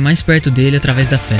mais perto dele através da fé.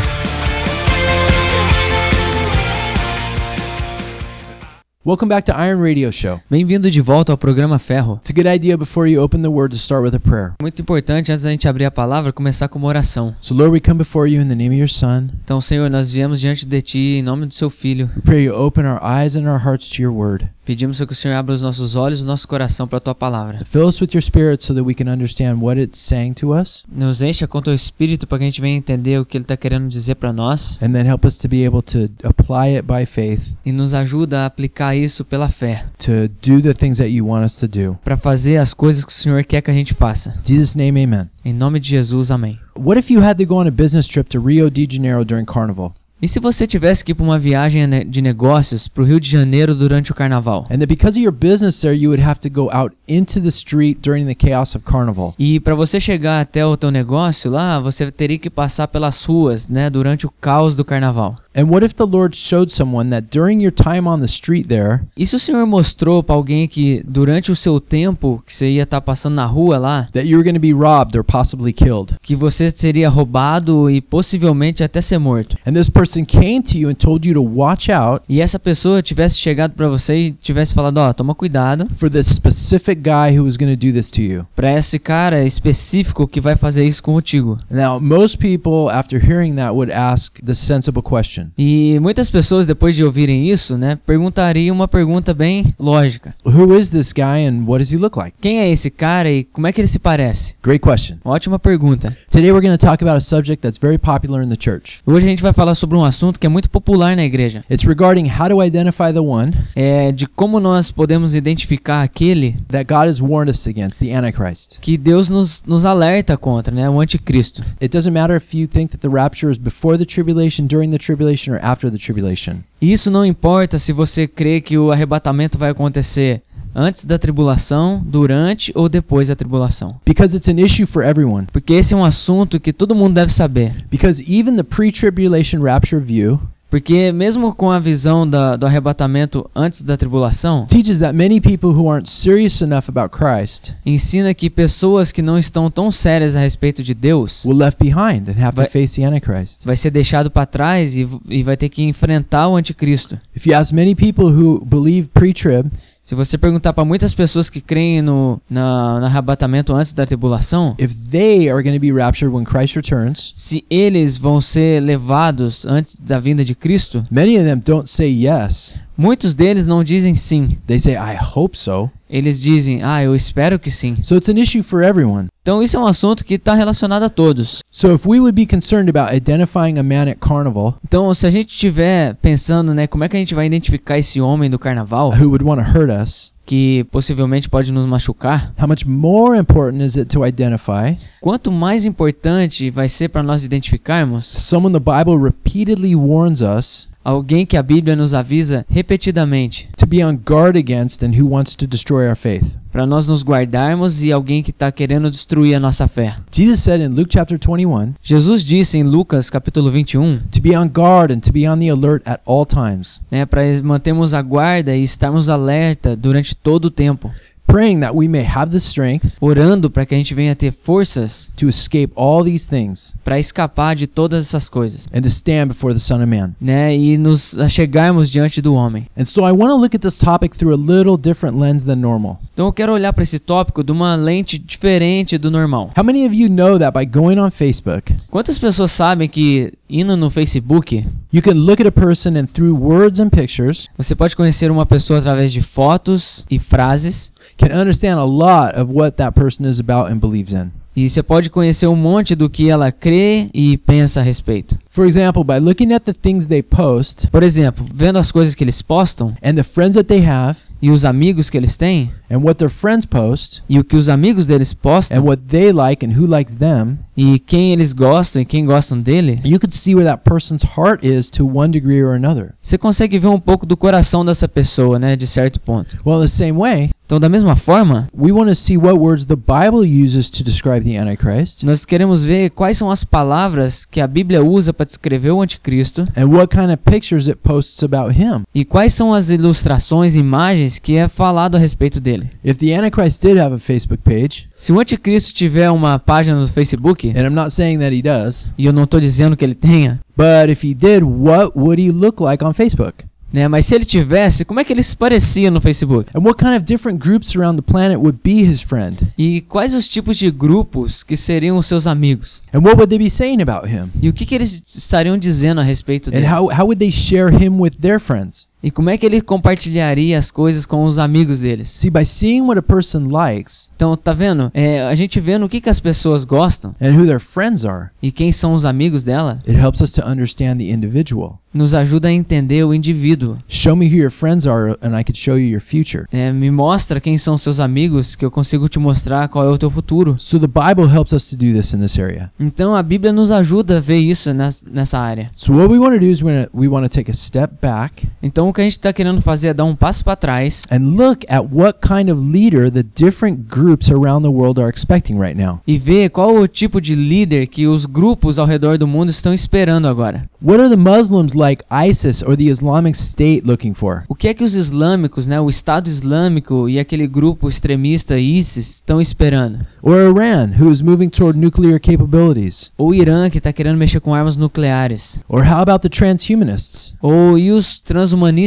Welcome back to Iron Radio Show. Bem-vindo de volta ao programa Ferro. It's a good idea before you open the word to start with a prayer. Muito importante antes da gente abrir a palavra começar com uma oração. So Lord, we come before you in the name of your son. Então, Senhor, nós viemos diante de ti em nome do seu filho. We pray you open our eyes and our hearts to your word. Pedimos que o Senhor abra os nossos olhos o nosso coração para a tua palavra. Fill us with your spirit so that we can understand what it's saying to us Nos encha com teu espírito para que a gente venha entender o que ele está querendo dizer para nós and then help us to be able to apply it by faith e nos ajuda a aplicar isso pela fé, to do the things that you want us to do. para fazer as coisas que o Senhor quer que a gente faça. In Jesus name, amen. Em nome de Jesus, amém. What if you had to go on a business trip to Rio de Janeiro during Carnival? E se você tivesse que ir para uma viagem de negócios para o Rio de Janeiro durante o carnaval? And that because of your business there, you would have to go out into the street during the chaos of Carnival. E para você chegar até o teu negócio lá, você teria que passar pelas ruas, né, durante o caos do carnaval. And what if the Lord showed someone that during your time on the street there, E se o Senhor mostrou para alguém que durante o seu tempo que você ia estar passando na rua lá, that you were going to be robbed or possibly killed? que você seria roubado e possivelmente até ser morto. And this person E essa pessoa tivesse chegado para você e tivesse falado, ó, toma cuidado for this specific guy who was going to do this to you. para esse cara específico que vai fazer isso contigo. Now, most people, after hearing that, would ask the sensible question E muitas pessoas depois de ouvirem isso, né, perguntariam uma pergunta bem lógica. Who is this guy and what does he look like? Quem é esse cara e como é que ele se parece? Great question. Ótima pergunta. Today, we're going to talk about a subject that's very popular in the church. Hoje a gente vai falar sobre um assunto que é muito popular na igreja. It's regarding how to identify the one É de como nós podemos identificar aquele that God has warned us against, the Antichrist. que Deus nos, nos alerta contra, né, o anticristo. It doesn't matter if you think that the rapture is before the tribulation, during the tribulation, or after the tribulation. Isso não importa se você crê que o arrebatamento vai acontecer antes da tribulação, durante ou depois da tribulação. Because it's an issue for everyone. Porque esse é um assunto que todo mundo deve saber. Because even the pre tribulation rapture view Porque mesmo com a visão da, do arrebatamento antes da tribulação, teaches that many people who aren't serious enough about Christ ensina que pessoas que não estão tão sérias a respeito de Deus will left behind and have Vai- to face the Antichrist. vai ser deixado para trás e, e vai ter que enfrentar o anticristo. If you ask many people who believe pre trib, Se você perguntar para muitas pessoas que creem no, na, no arrebatamento antes da tribulação, returns, se eles vão ser levados antes da vinda de Cristo, yes. muitos deles não dizem sim. They say, I hope so. Eles dizem, ah, eu espero que sim. So it's an issue for everyone. Então isso é um assunto que está relacionado a todos. So if we would be concerned about identifying a man at carnival Então se a gente estiver pensando, né, como é que a gente vai identificar esse homem do carnaval, who would want to hurt us, que possivelmente pode nos machucar, how much more important is it to identify quanto mais importante vai ser para nós identificarmos someone the Bible repeatedly warns us alguém que a Bíblia nos avisa repetidamente to be on guard against and who wants to destroy our faith? para nós nos guardarmos e alguém que está querendo destruir a nossa fé. Jesus said in Luke chapter 21 Jesus disse em Lucas capítulo 21, to be on guard and to be on the alert at all times, né, para mantermos a guarda e estarmos alerta durante todo o tempo, praying that we may have the strength orando para que a gente venha ter forças to escape all these things para escapar de todas essas coisas, and to stand before the Son of Man. né, e nos chegarmos diante do homem. And so I want to look at this topic through a little different lens than normal. Então eu quero olhar para esse tópico de uma lente diferente do normal. How many of you know that by going on Facebook, Quantas pessoas sabem que indo no Facebook, you can look at a person and through words and pictures você pode conhecer uma pessoa através de fotos e frases can understand a lot of what that person is about and believes in? E você pode conhecer um monte do que ela crê e pensa a respeito. For example, by looking at the things they post Por exemplo, vendo as coisas que eles postam and the friends that they have e os amigos que eles têm and what their friends post e o que os amigos deles and postam what they like and who likes them, e quem eles gostam e quem gostam dele, you could see where that person's heart is to one degree or another. você consegue ver um pouco do coração dessa pessoa, né, de certo ponto. Well, in the same way, Então, da mesma forma, we want to see what words the Bible uses to describe the Antichrist nós queremos ver quais são as palavras que a Bíblia usa para descrever o anticristo and what kind of pictures it posts about him. e quais são as ilustrações, imagens que é falado a respeito dele. If the Antichrist did have a Facebook page, Se o anticristo tiver uma página no Facebook, and I'm not saying that he does, e eu não estou dizendo que ele tenha, but if he did, what would he look like on Facebook? Né, mas se ele tivesse, como é que ele se parecia no Facebook? And what kind of different groups around the planet would be his friend? E quais os tipos de grupos que seriam os seus amigos? And what would they be saying about him? E o que, que eles estariam dizendo a respeito And dele? how, how would they share him with their friends? E como é que ele compartilharia as coisas com os amigos deles? See, by seeing what a person likes Então, tá vendo? É, a gente vê no que, que as pessoas gostam and who their friends are, e quem são os amigos dela, it helps us to understand the individual. nos ajuda a entender o indivíduo. Show me who your friends are, and I could show you your future. É, me mostra quem são seus amigos, que eu consigo te mostrar qual é o teu futuro. So the Bible helps us to do this in this area. Então a Bíblia nos ajuda a ver isso nes- nessa área. So what we want to do is we want to take a step back Então o que a gente está querendo fazer é dar um passo para trás and look at what kind of leader the different groups around the world are expecting right now. e ver qual o tipo de líder que os grupos ao redor do mundo estão esperando agora. What are the Muslims like ISIS or the Islamic State looking for? O que é que os islâmicos, né, o Estado Islâmico e aquele grupo extremista ISIS estão esperando? Or Iran, who is moving toward nuclear capabilities? Ou Irã que está querendo mexer com armas nucleares? Or how about the transhumanists? Ou e os transhumanistas?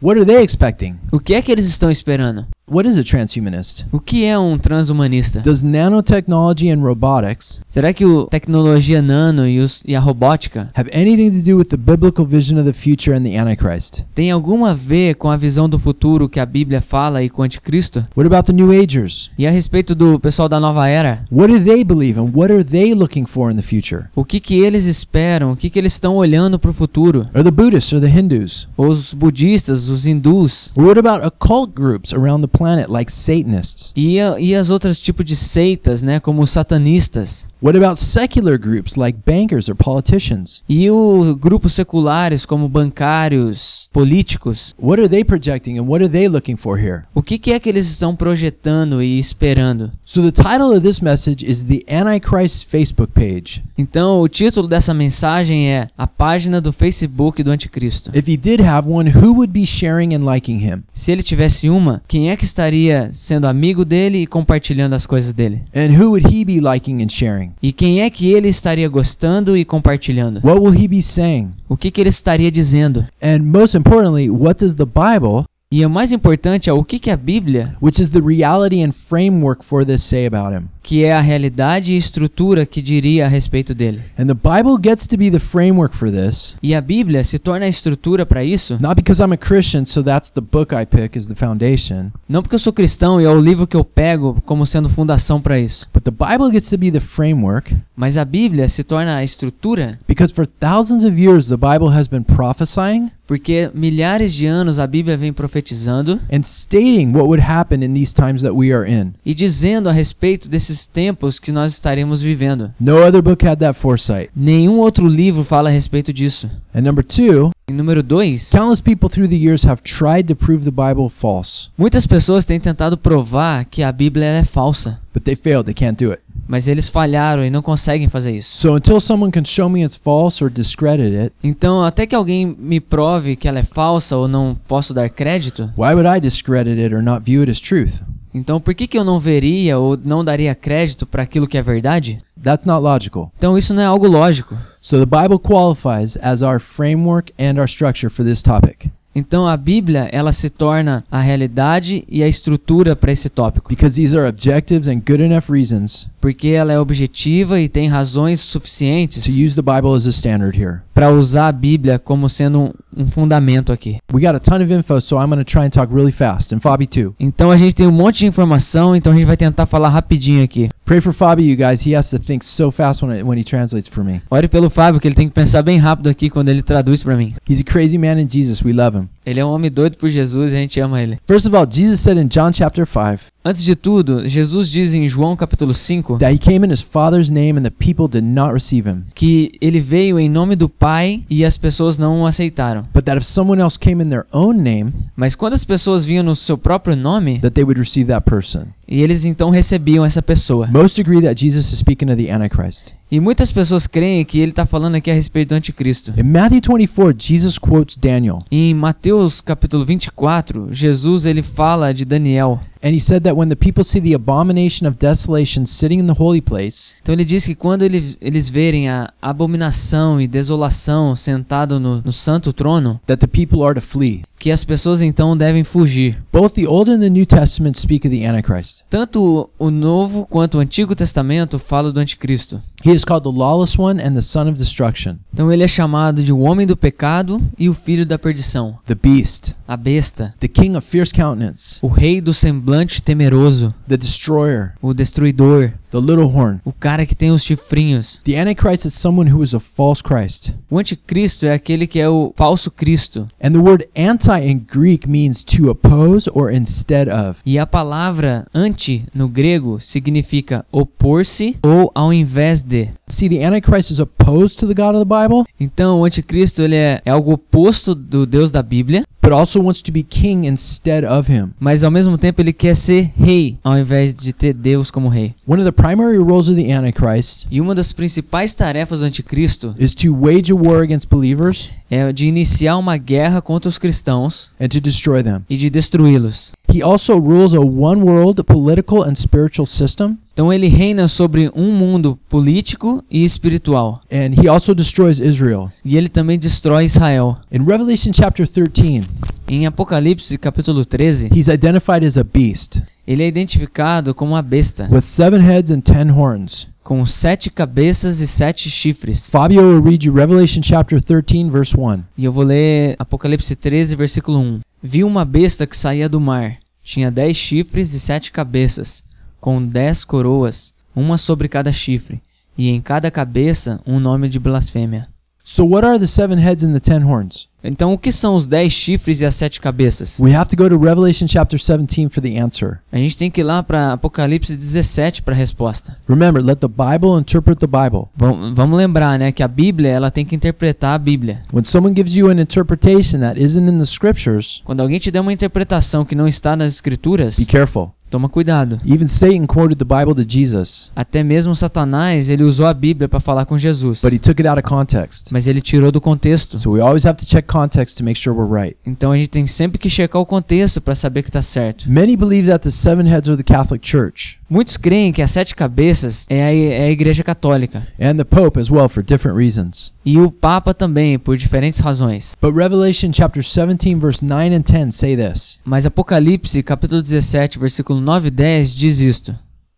What are they expecting? O que é que eles estão esperando? What is a transhumanist? O que é um transhumanista? Does nanotechnology and robotics Será que a tecnologia nano e, os, e a robótica have anything to do with the biblical vision of the future and the Antichrist? tem alguma a ver com a visão do futuro que a Bíblia fala e com o anticristo? What about the New Agers? E a respeito do pessoal da nova era? What do they believe and what are they looking for in the future? O que que eles esperam? O que que eles estão olhando para o futuro? Or the Buddhists or the Hindus? Os budistas, os hindus Or what about occult groups around the planet like Satanists? e, e as outras tipos de seitas, né, como os satanistas? What about secular groups like bankers or politicians? E os grupos seculares como bancários, políticos? What are they projecting and what are they looking for here? O que que é que eles estão projetando e esperando? So the title of this message is the Antichrist Facebook page. Então, o título dessa mensagem é A página do Facebook do Anticristo. If he did have one, who would be sharing and liking him? Se ele tivesse uma, quem é que estaria sendo amigo dele e compartilhando as coisas dele? And who would he be liking and sharing? E quem é que ele estaria gostando e compartilhando? What will he be saying? O que, que ele estaria dizendo? And most importantly, what does the Bible, E o mais importante é o que, que a Bíblia, which is the reality and framework for this, say about him? Que é a realidade e estrutura que diria a respeito dele. And the Bible gets to be the framework for this, E a Bíblia se torna a estrutura para isso, not because I'm a Christian, so that's the book I pick as the foundation, não porque eu sou cristão e é o livro que eu pego como sendo fundação para isso, but the Bible gets to be the framework mas a Bíblia se torna a estrutura because for thousands of years the Bible has been prophesying porque milhares de anos a Bíblia vem profetizando and stating what would happen in these times that we are in. e dizendo a respeito desses tempos que nós estaremos vivendo. No other book had that foresight. Nenhum outro livro fala a respeito disso. And number two, E número 2, countless people through the years have tried to prove the Bible false, muitas pessoas têm tentado provar que a Bíblia é falsa, but they failed. They can't do it. mas eles falharam e não conseguem fazer isso. So until someone can show me it's false or discredit it, Então, até que alguém me prove que ela é falsa ou não posso dar crédito, why would I discredit it or not view it as truth? Então por que, que eu não veria ou não daria crédito para aquilo que é verdade? That's not logical. Então, isso não é algo lógico. So the Bible qualifies as our framework and our structure for this topic Então, a Bíblia, ela se torna a realidade e a estrutura para esse tópico, because these are objectives and good enough reasons porque ela é objetiva e tem razões to suficientes use the Bible as a standard here. para usar a Bíblia como sendo um, fundamento aqui. We got a ton of info, so I'm going to try and talk really fast, and Fabi too. Então a gente tem um monte de informação, então a gente vai tentar falar rapidinho aqui. Pray for Fabi, you guys. He has to think so fast when, when he translates for me. Ore pelo Fábio, que ele tem que pensar bem rápido aqui quando ele traduz para mim. He's a crazy man in Jesus. We love him. Ele é um homem doido por Jesus e a gente ama ele. First of all, Jesus said in John chapter 5 Antes de tudo, Jesus diz em João capítulo 5 that he came in his Father's name and the people did not receive him. que ele veio em nome do Pai e as pessoas não o aceitaram. But that if someone else came in their own name, Mas quando as pessoas vinham no seu próprio nome, that they would receive that person. E eles então recebiam essa pessoa. Most agree that Jesus is speaking of the Antichrist. E muitas pessoas creem que ele está falando aqui a respeito do anticristo. In Matthew 24, Jesus quotes Daniel, Em Mateus capítulo 24, Jesus ele fala de Daniel. And he said that when the people see the abomination of desolation sitting in the holy place, Então ele diz que quando ele- eles verem a abominação e desolação sentado no, no santo trono, that the people are to flee. que as pessoas então devem fugir. Both the Old and the New Testament speak of the Antichrist. Tanto o Novo quanto o Antigo Testamento falam do anticristo. He is called the lawless one and the son of destruction, Então ele é chamado de o homem do pecado e o filho da perdição, the beast, a besta, the king of fierce countenance, o rei do semblante temeroso, the destroyer, o destruidor, the little horn. o cara que tem os chifrinhos. The Antichrist is someone who is a false Christ. O anticristo é aquele que é o falso Cristo. And the word anti in Greek means to oppose or instead of. E a palavra anti no grego significa opor-se ou ao invés de. See, the Antichrist is opposed to the God of the Bible, Então o anticristo ele é, é algo oposto do Deus da Bíblia, but also wants to be king instead of him. mas ao mesmo tempo ele quer ser rei ao invés de ter Deus como rei. One of the primary roles of the Antichrist E uma das principais tarefas do anticristo is to wage a war against believers é de iniciar uma guerra contra os cristãos and to destroy them. e de destruí-los. He also rules a one world political and spiritual system, Então ele reina sobre um mundo político e espiritual. and he also destroys Israel. E ele também destrói Israel. In Revelation chapter 13, Em Apocalipse capítulo 13, he's identified as a beast ele é identificado como uma besta, with seven heads and ten horns. com sete cabeças e sete chifres. Fabio will read you Revelation chapter 13, verse 1. E eu vou ler Apocalipse 13, versículo 1. Vi uma besta que saía do mar. Tinha dez chifres e sete cabeças, com dez coroas, uma sobre cada chifre, e em cada cabeça um nome de blasfêmia. So, what are the seven heads and the ten horns? Então, o que são os dez chifres e as sete cabeças? We have to go to Revelation chapter 17 for the answer. A gente tem que ir lá para Apocalipse 17 para a resposta. Remember, let the Bible interpret the Bible. Vam- Vamos lembrar, né, que a Bíblia ela tem que interpretar a Bíblia. When someone gives you an interpretation that isn't in the scriptures, Quando alguém te der uma interpretação que não está nas escrituras, be careful. Toma cuidado. Even Satan quoted the Bible to Jesus, Até mesmo Satanás, ele usou a Bíblia para falar com Jesus, but he took it out of context. mas ele tirou do contexto. So we always have to check context to make sure we're right. Então a gente tem sempre que checar o contexto para saber que está certo. Many believe that the seven heads are the Catholic Church Muitos creem que as sete cabeças é a, é a Igreja Católica and the Pope as well for different reasons. e o Papa também, por diferentes razões. But Revelation chapter 17 verse 9 and 10 say this. Mas Apocalipse, capítulo 17, versículo 9 e 10 diz isto: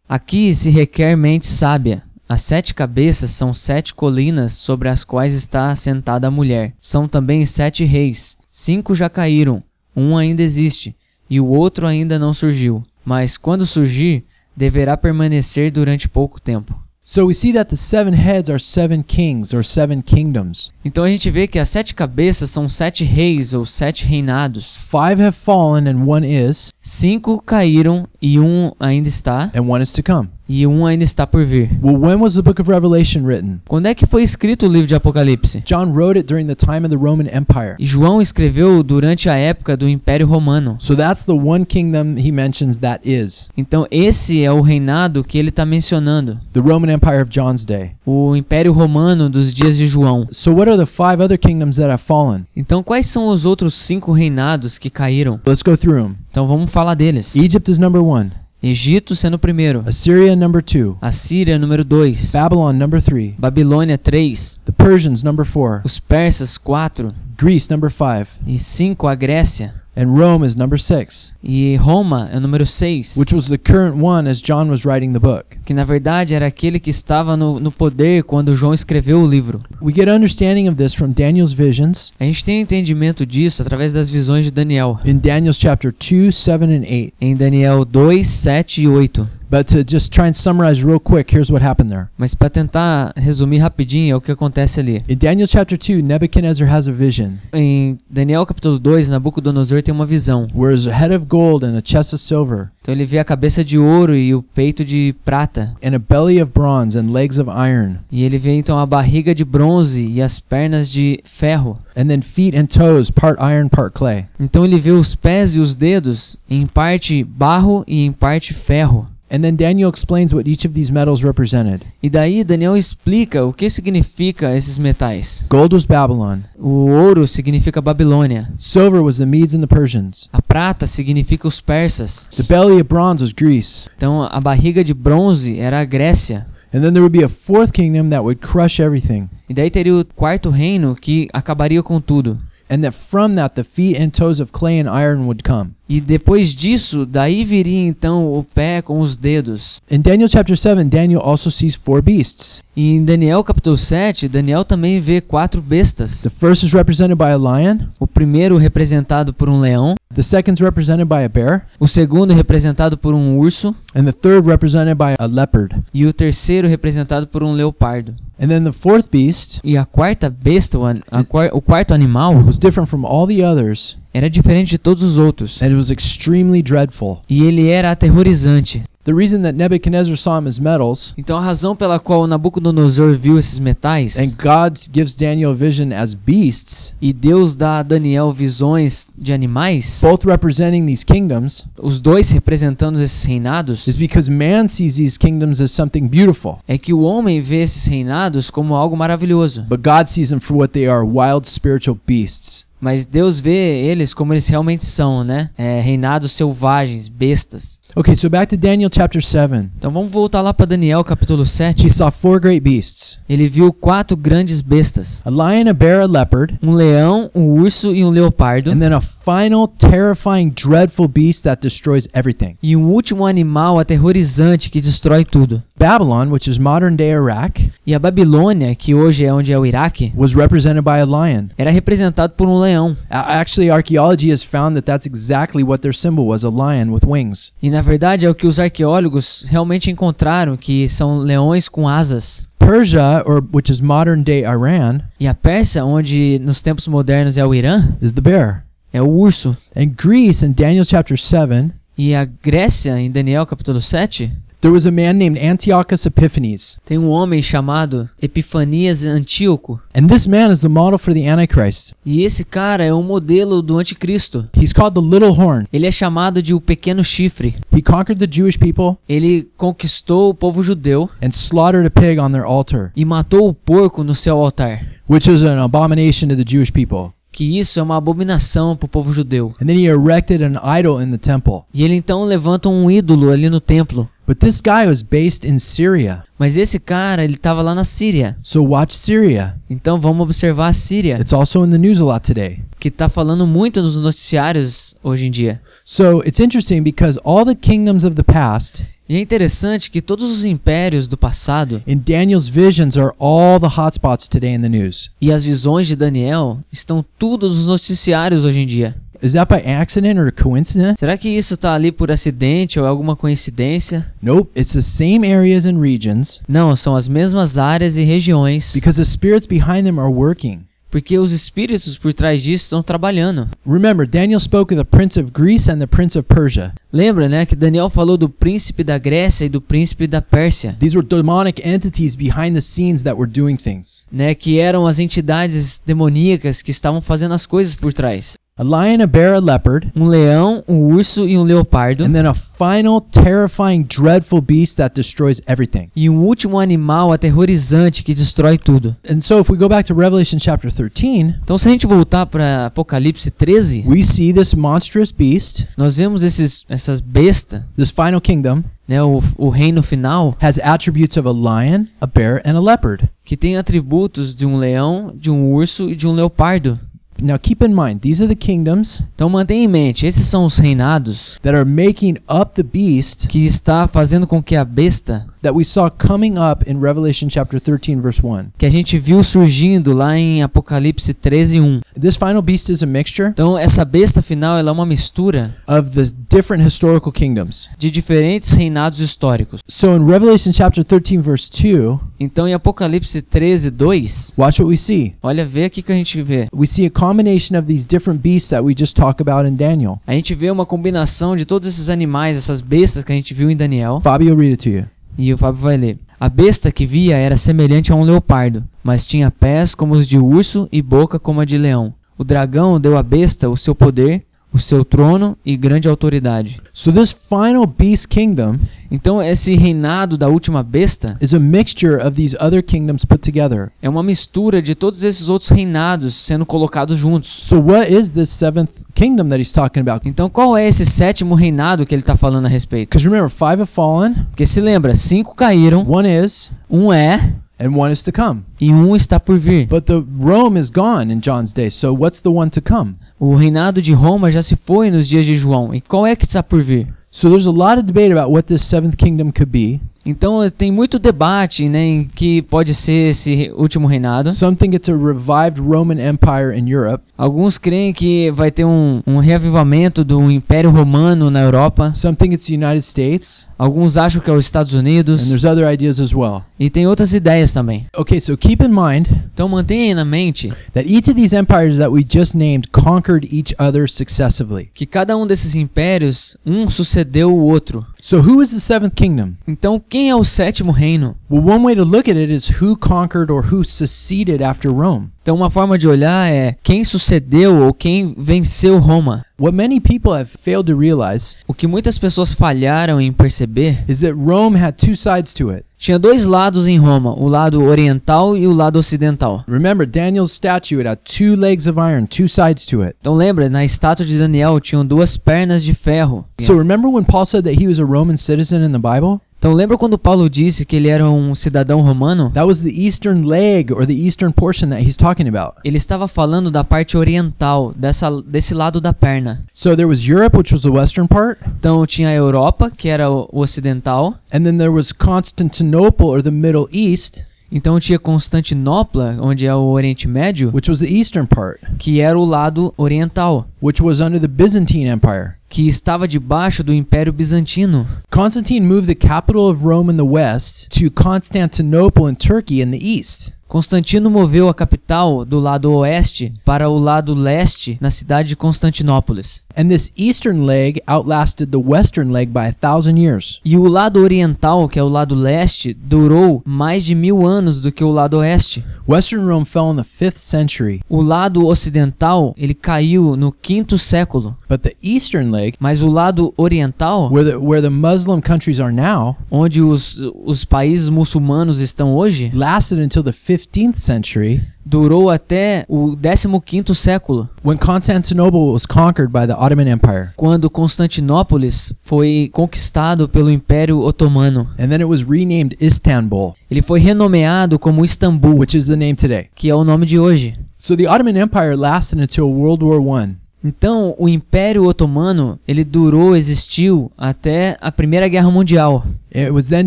Aqui se requer mente sábia. As sete cabeças são sete colinas sobre as quais está assentada a mulher. São também sete reis. Cinco já caíram, um ainda existe, e o outro ainda não surgiu. Mas quando surgir, deverá permanecer durante pouco tempo. So we see that the seven heads are seven kings or seven kingdoms. Então a gente vê que as sete cabeças são sete reis ou sete reinados. Five have fallen and one is, Cinco caíram e um ainda está, and one is to come. E um ainda está por vir. Well, when was the book of Revelation written? Quando é que foi escrito o livro de Apocalipse? John wrote it during the time of the Roman Empire. E João escreveu durante a época do Império Romano. So that's the one kingdom he mentions that is Então esse é o reinado que ele está mencionando, the Roman Empire of John's day. o Império Romano dos dias de João. So what are the five other kingdoms that have fallen? Então quais são os outros cinco reinados que caíram? Let's go through them. Então vamos falar deles. Egypt is number one, Egito sendo o primeiro, Assyria number two, Assíria número 2, Babylon number three, Babilônia 3, the Persians number four, os persas 4 Greece number five, e 5 a Grécia and Rome is number six, e Roma é o número 6. which was the current one as John was writing the book. que na verdade era aquele que estava no, no poder quando João escreveu o livro. We get understanding of this from Daniel's visions A gente tem entendimento disso através das visões de Daniel. in Daniel's chapter 2, 7, and 8. Em Daniel 2, 7 e 8. But to just try and summarize real quick, here's what happened there. Mas para tentar resumir rapidinho é o que acontece ali. In Daniel chapter 2, Nebuchadnezzar has a vision Em Daniel capítulo 2, Nabucodonosor tem uma visão. where a head of gold and a chest of silver Então ele vê a cabeça de ouro e o peito de prata. and a belly of bronze and legs of iron E ele vê então a barriga de bronze e as pernas de ferro. and then feet and toes, part iron, part clay. Então ele vê os pés e os dedos em parte barro e em parte ferro. And then Daniel explains what each of these metals represented. E daí Daniel explica o que significa esses metais. Gold was Babylon, O ouro significa Babilônia. silver was the Medes and the Persians, A prata significa os persas. the belly of bronze was Greece, Então a barriga de bronze era a Grécia. and then there would be a fourth kingdom that would crush everything. E daí teria o quarto reino que acabaria com tudo. And that from that the feet and toes of clay and iron would come. E depois disso, daí viria então o pé com os dedos. In Daniel chapter 7, Daniel also sees four beasts. E em Daniel capítulo 7, Daniel também vê quatro bestas. The first is represented by a lion, O primeiro representado por um leão, the second is represented by a bear, o segundo representado por um urso and the third represented by a leopard. e o terceiro representado por um leopardo. And then the fourth beast E a quarta besta, o, an- a quar- o quarto animal, was different from all the others, era diferente de todos os outros. and it was extremely dreadful. E ele era aterrorizante. The reason that Nebuchadnezzar saw him as metals, Então a razão pela qual Nabucodonosor viu esses metais and God gives Daniel vision as beasts, e Deus dá a Daniel visões de animais, both representing these kingdoms, os dois representando esses reinados, is because man sees these kingdoms as something beautiful, é que o homem vê esses reinados como algo maravilhoso, but God sees them for what they are wild spiritual beasts. Mas Deus vê eles como eles realmente são, né? É, reinados selvagens, bestas. Okay, so back to Daniel chapter 7. Então vamos voltar lá para Daniel capítulo He 7. saw four great beasts Ele viu quatro grandes bestas: a lion, a bear, a leopard, um leão, um urso e um leopardo. and then a final terrifying, dreadful beast that destroys everything. E um último animal aterrorizante que destrói tudo. Babylon, which is modern day Iraq, E a Babilônia, que hoje é onde é o Iraque, was represented by a lion. era representado por um leão. A- Actually, archaeology has found that that's exactly what their symbol was a lion with wings. E na verdade é o que os arqueólogos realmente encontraram, que são leões com asas. Persia, or which is modern day Iran, E a Pérsia, onde nos tempos modernos é o Irã, is the bear. é o urso. And Greece, in Daniel chapter 7, E a Grécia, em Daniel capítulo 7, there was a man named Antiochus Epiphanes. tem um homem chamado Epifanias Antíoco. And this man is the model for the Antichrist. E esse cara é um modelo do anticristo. He's called the little horn. Ele é chamado de o pequeno chifre. He conquered the Jewish people Ele conquistou o povo judeu and slaughtered a pig on their altar, e matou o porco no seu altar. which is an abomination to the Jewish people. Que isso é uma abominação para o povo judeu. And then he erected an idol in the temple. E ele então levanta um ídolo ali no templo. But this guy was based in Syria. Mas esse cara, ele estava lá na Síria. So watch Syria. Então vamos observar a Síria, It's also in the news a lot today. que está falando muito nos noticiários hoje em dia. So it's interesting because all the kingdoms of the past E é interessante que todos os impérios do passado in Daniel's visions are all the hotspots today in the news. e as visões de Daniel estão tudo nos noticiários hoje em dia. Is that by accident or coincidence? Será que isso está ali por acidente ou é alguma coincidência? Nope, it's the same areas and regions Não, são as mesmas áreas e regiões, because the spirits behind them are working. porque os espíritos por trás disso estão trabalhando. Remember, Daniel spoke of the prince of Greece and the prince of Persia. Lembra, né, que Daniel falou do príncipe da Grécia e do príncipe da Pérsia, These were demonic entities behind the scenes that were doing things. né, que eram as entidades demoníacas que estavam fazendo as coisas por trás. A lion, a bear, a leopard, Um leão, um urso e um leopardo. and then a final terrifying, dreadful beast that destroys everything. E um último animal aterrorizante que destrói tudo. And so, if we go back to Revelation chapter 13, Então, se a gente voltar para Apocalipse 13, we see this monstrous beast, nós vemos esses, essas bestas, this final kingdom, né, o, o reino final, has attributes of a lion, a bear, and a leopard. que tem atributos de um leão, de um urso e de um leopardo. Now keep in mind, these are the kingdoms Então mantenha em mente, esses são os reinados that are making up the beast que está fazendo com que a besta that we saw coming up in Revelation chapter 13 verse 1. que a gente viu surgindo lá em Apocalipse 13, 1. This final beast is a mixture Então essa besta final ela é uma mistura of the different historical kingdoms. de diferentes reinados históricos. So in Revelation chapter 13 verse 2, Então em Apocalipse 13, 2, watch what we see. olha, vê aqui que a gente vê. We see a combination of these different beasts that we just talked about in Daniel. A gente vê uma combinação de todos esses animais, essas bestas que a gente viu em Daniel. Fabio, read it to you. E o Fábio vai ler. A besta que via era semelhante a um leopardo, mas tinha pés como os de urso e boca como a de leão. O dragão deu à besta o seu poder, o seu trono e grande autoridade. So this final beast kingdom Então esse reinado da última besta is a mixture of these other kingdoms put together. é uma mistura de todos esses outros reinados sendo colocados juntos. So what is this seventh kingdom that he's talking about? Então qual é esse sétimo reinado que ele está falando a respeito? Because remember, five have fallen, Porque se lembra, cinco caíram, one is, um é and one is to come. e um está por vir. But the Rome is gone in John's day. So what's the one to come? O reinado de Roma já se foi nos dias de João. E qual é que está por vir? So there's a lot of debate about what this seventh kingdom could be. Então tem muito debate né, em que pode ser esse último reinado. Some think it's a revived Roman Empire in Europe. Alguns creem que vai ter um, um reavivamento do Império Romano na Europa. Some think it's the United States. Alguns acham que é os Estados And Unidos. there's other ideas as well. E tem outras ideias também. Okay, so keep in mind Então mantenha na mente that each of these empires that we just named conquered each other successively. que cada um desses impérios, um sucedeu o outro. So who is the seventh kingdom? Então quem é o sétimo reino? Well, one way to look at it is who conquered or who seceded after Rome. Então uma forma de olhar é quem sucedeu ou quem venceu Roma. What many people have failed to realize O que muitas pessoas falharam em perceber is that Rome had two sides to it. tinha dois lados em Roma, o lado oriental e o lado ocidental. Remember, Daniel's statue, it had two legs of iron, two sides to it. Então lembra, na estátua de Daniel tinham duas pernas de ferro. So remember when Paul said that he was a Roman citizen in the Bible? Então lembra quando Paulo disse que ele era um cidadão romano? That was the eastern leg or the eastern portion that he's talking about. Ele estava falando da parte oriental, dessa, desse lado da perna. So there was Europe, which was the western part, Então tinha a Europa, que era o ocidental. and then there was Constantinople or the Middle East, Então tinha Constantinopla, onde é o Oriente Médio, which was the eastern part, que era o lado oriental, which was under the Byzantine Empire. Que estava debaixo do Império Bizantino. Constantine moved the capital of Rome in the west to Constantinople in Turkey in the east. Constantino moveu a capital do lado oeste para o lado leste, na cidade de Constantinópolis. And this eastern leg outlasted the western leg by a thousand years. E o lado oriental, que é o lado leste, durou mais de mil anos do que o lado oeste. Western Rome fell in the 5th century, O lado ocidental, ele caiu no quinto século. but the eastern leg, Mas o lado oriental, where the, where the Muslim countries are now, onde os, os países muçulmanos estão hoje, lasted until the 15th century durou até o 15º século, when Constantinople was conquered by the Ottoman Empire. quando Constantinópolis foi conquistado pelo Império Otomano. And then it was renamed Istanbul, Ele foi renomeado como Istambul, which is the name today. que é o nome de hoje. So the Ottoman Empire lasted until World War I. Então, o Império Otomano, ele durou, existiu até a Primeira Guerra Mundial. It was then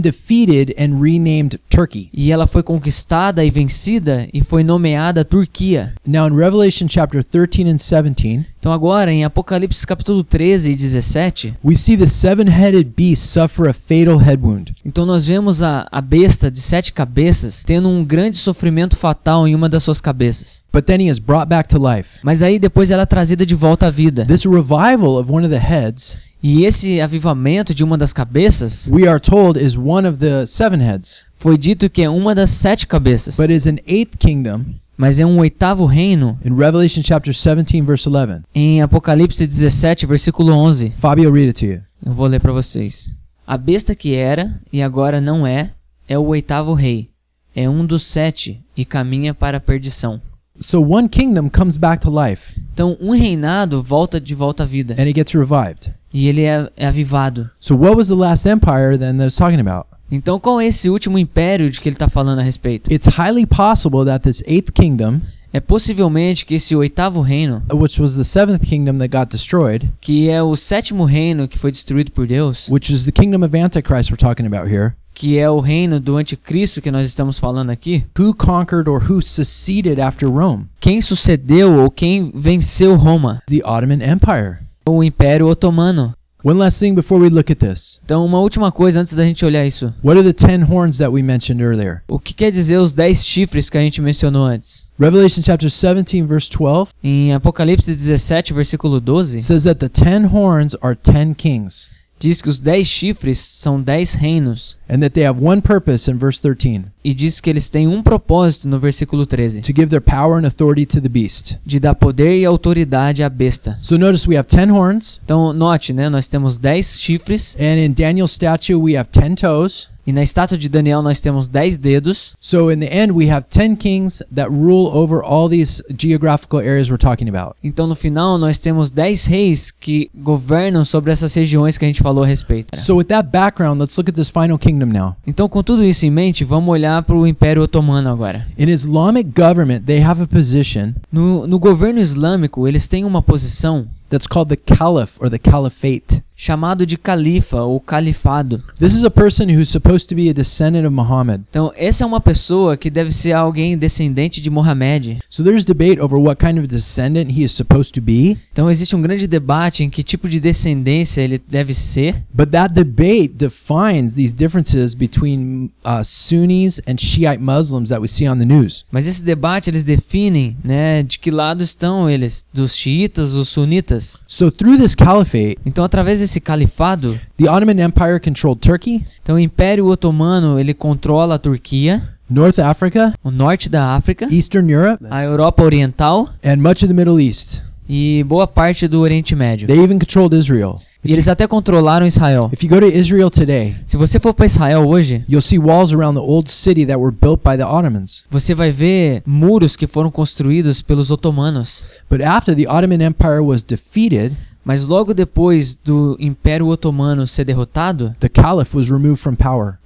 defeated and renamed Turkey. E ela foi conquistada e vencida e foi nomeada Turquia. Now in Revelation chapter 13 and 17, Então agora, em Apocalipse capítulo 13 e 17, we see the seven-headed beast suffer a fatal head wound. então nós vemos a, a besta de sete cabeças tendo um grande sofrimento fatal em uma das suas cabeças. But then he is brought back to life. Mas aí depois ela é trazida de volta à vida. This revival of one of the heads, E esse avivamento de uma das cabeças we are told, is one of the seven heads, foi dito que é uma das sete cabeças. but is an eighth kingdom Mas é um oitavo reino in Revelation chapter 17 verse 11. em Apocalipse 17, versículo 11. Fabio, read it to you. Eu vou ler para vocês. A besta que era e agora não é, é o oitavo rei. É um dos sete e caminha para a perdição. So one kingdom comes back to life Então, um reinado volta de volta à vida and it gets revived. E ele é, é avivado. So what was the last empire then that it's talking about? Então, qual é esse último império de que ele está falando a respeito? It's highly possible that this eighth kingdom É possivelmente que esse oitavo reino, which was the seventh kingdom that got destroyed, que é o sétimo reino que foi destruído por Deus, which is the kingdom of Antichrist we're talking about here, que é o reino do anticristo que nós estamos falando aqui, who conquered or who seceded after Rome? quem sucedeu ou quem venceu Roma? The Ottoman Empire. O Império Otomano. One last thing before we look at this. Então, uma última coisa antes da gente olhar isso. What are the ten horns that we mentioned earlier? O que quer dizer os dez chifres que a gente mencionou antes? Revelation chapter 17, verse 12 Em Apocalipse 17, versículo 12, says that the ten horns are ten kings, diz que os dez chifres são dez reinos. and that they have one purpose in verse 13 E diz que eles têm um propósito no versículo 13: to give their power and authority to the beast. de dar poder e autoridade à besta. So notice we have ten horns, Então, note, né? Nós temos dez chifres and in Daniel's statue we have ten toes. E na estátua de Daniel nós temos dez dedos. So in the end, we have ten kings that rule over all these geographical areas we're talking about. Então, no final, nós temos dez reis que governam sobre essas regiões que a gente falou a respeito. So with that background, let's look at this final kingdom now. Então, com tudo isso em mente, vamos olhar para o Império Otomano agora. In Islamic government, they have a position No, no governo islâmico, eles têm uma posição that's called the caliph or the caliphate. chamado de califa ou califado. This is a person who's supposed to be a descendant of Muhammad. Então, essa é uma pessoa que deve ser alguém descendente de Mohamed. So there's debate over what kind of descendant he is supposed to be, Então, existe um grande debate em que tipo de descendência ele deve ser. but that debate defines these differences between uh, Sunnis and Shiite Muslims that we see on the news. Mas esse debate eles definem, né, de que lado estão eles, dos xiitas ou sunitas. So through this caliphate, Então, através desse califado, the Ottoman Empire controlled Turkey, então o Império Otomano ele controla a Turquia, North Africa, o norte da África, Eastern Europe, a Europa Oriental and much of the Middle East. E boa parte do Oriente Médio. They even controlled Israel. E eles até controlaram Israel. If you go to Israel today, Se você for para Israel hoje, you'll see walls around the old city that were built by the Ottomans. você vai ver muros que foram construídos pelos otomanos. But after the Ottoman Empire was defeated, Mas logo depois do Império Otomano ser derrotado,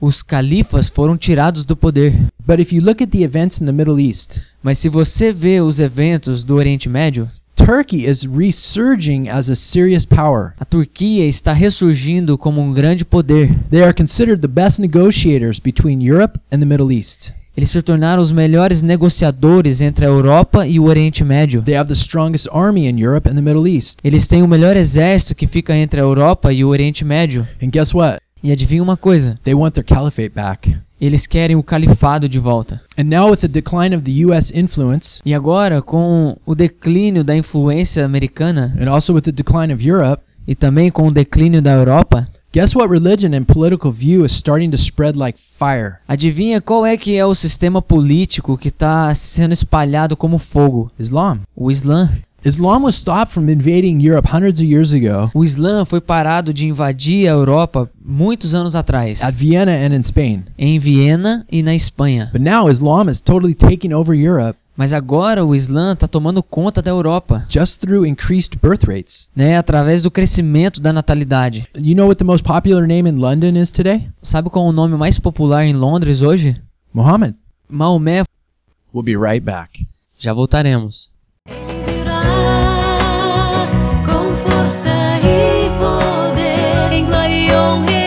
os califas foram tirados do poder. But if you look at the events in the Middle East, Mas se você vê os eventos do Oriente Médio, Turkey is resurging as a serious power. a Turquia está ressurgindo como um grande poder. They are considered the best negotiators between Europe and the Middle East. Eles se tornaram os melhores negociadores entre a Europa e o Oriente Médio. They have the strongest army in Europe and the Middle East. Eles têm o melhor exército que fica entre a Europa e o Oriente Médio. And guess what? E adivinha uma coisa? Eles querem o califado de volta. And now, with the decline of the US influence, E agora, com o declínio da influência americana and also with the decline of Europe, e também com o declínio da Europa, guess what religion and political view is starting to spread like fire? adivinha qual é que é o sistema político que está sendo espalhado como fogo? Islam. O Islã. Islam was stopped from invading Europe hundreds of years ago O Islã foi parado de invadir a Europa muitos anos atrás, at Vienna and in Spain. em Viena e na Espanha. But now Islam is totally taking over Europe Mas agora o Islã está tomando conta da Europa, just through increased birth rates. né, através do crescimento da natalidade. You know what the most popular name in London is today? Sabe qual é o nome mais popular em Londres hoje? Muhammad. Maomé. We'll be right back. Já voltaremos. Ele virá com força e poder. Em glória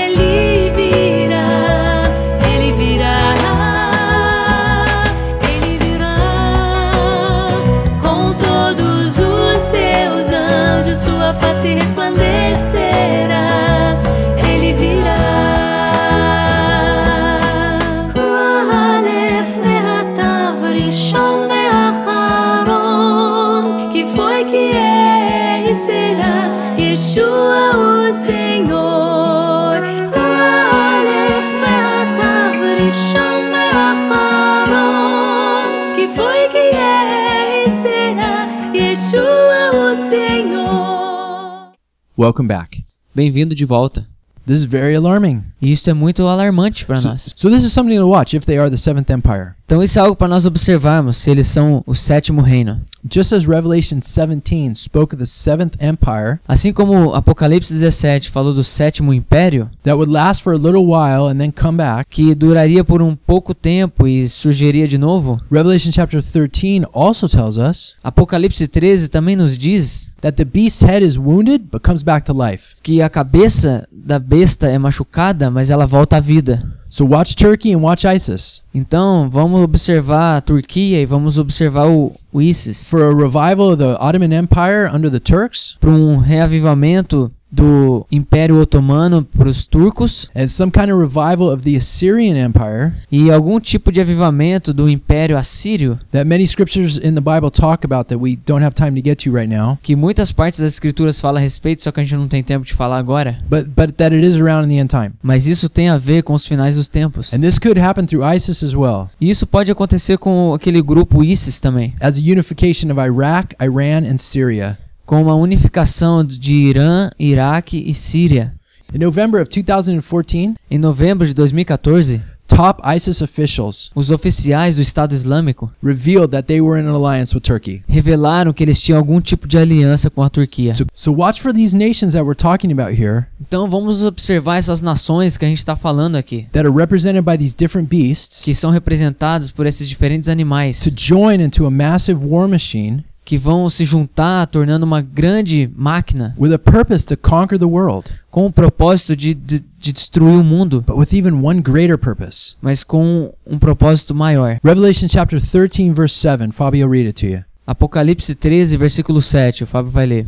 Welcome back. Bem-vindo de volta. This is very alarming. E isso é muito alarmante para So, nós. so this is something to watch if they are the seventh empire. Então isso é algo para nós observarmos se eles são o sétimo reino. Just as Revelation 17 spoke of the seventh empire Assim como Apocalipse 17 falou do sétimo império, that would last for a little while and then come back, que duraria por um pouco tempo e surgiria de novo, Revelation chapter 13 also tells us Apocalipse 13 também nos diz that the beast's head is wounded but comes back to life. que a cabeça da besta é machucada, mas ela volta à vida. So watch Turkey and watch ISIS. Então vamos observar a Turquia e vamos observar o, o ISIS. For a revival of the Ottoman Empire under the Turks. Para um reavivamento do Império Otomano para os turcos kind of revival of the Assyrian Empire e algum tipo de avivamento do Império Assírio that many scriptures in the Bible talk about that we don't have time to get to right now, que muitas partes das escrituras falam a respeito, só que a gente não tem tempo de falar agora. but but that it is around in the end time. Mas isso tem a ver com os finais dos tempos. And this could happen through ISIS as well, E isso pode acontecer com aquele grupo ISIS também, as a unification of Iraq, Iran, and Syria. Com uma unificação de Irã, Iraque e Síria. In November of 2014, Em novembro de 2014, top ISIS officials os oficiais do Estado Islâmico revealed that they were in an alliance with Turkey. revelaram que eles tinham algum tipo de aliança com a Turquia. So, so watch for these nations that we're talking about here Então vamos observar essas nações que a gente está falando aqui, that are represented by these different beasts que são representadas por esses diferentes animais, to join into a massive war machine que vão se juntar, tornando uma grande máquina with a purpose to conquer the world, com o propósito de, de, de destruir o mundo, but with even one greater purpose. mas com um propósito maior. Revelation chapter 13, verse 7. Fabio, read it to you. Apocalipse 13, versículo 7, o Fábio vai ler.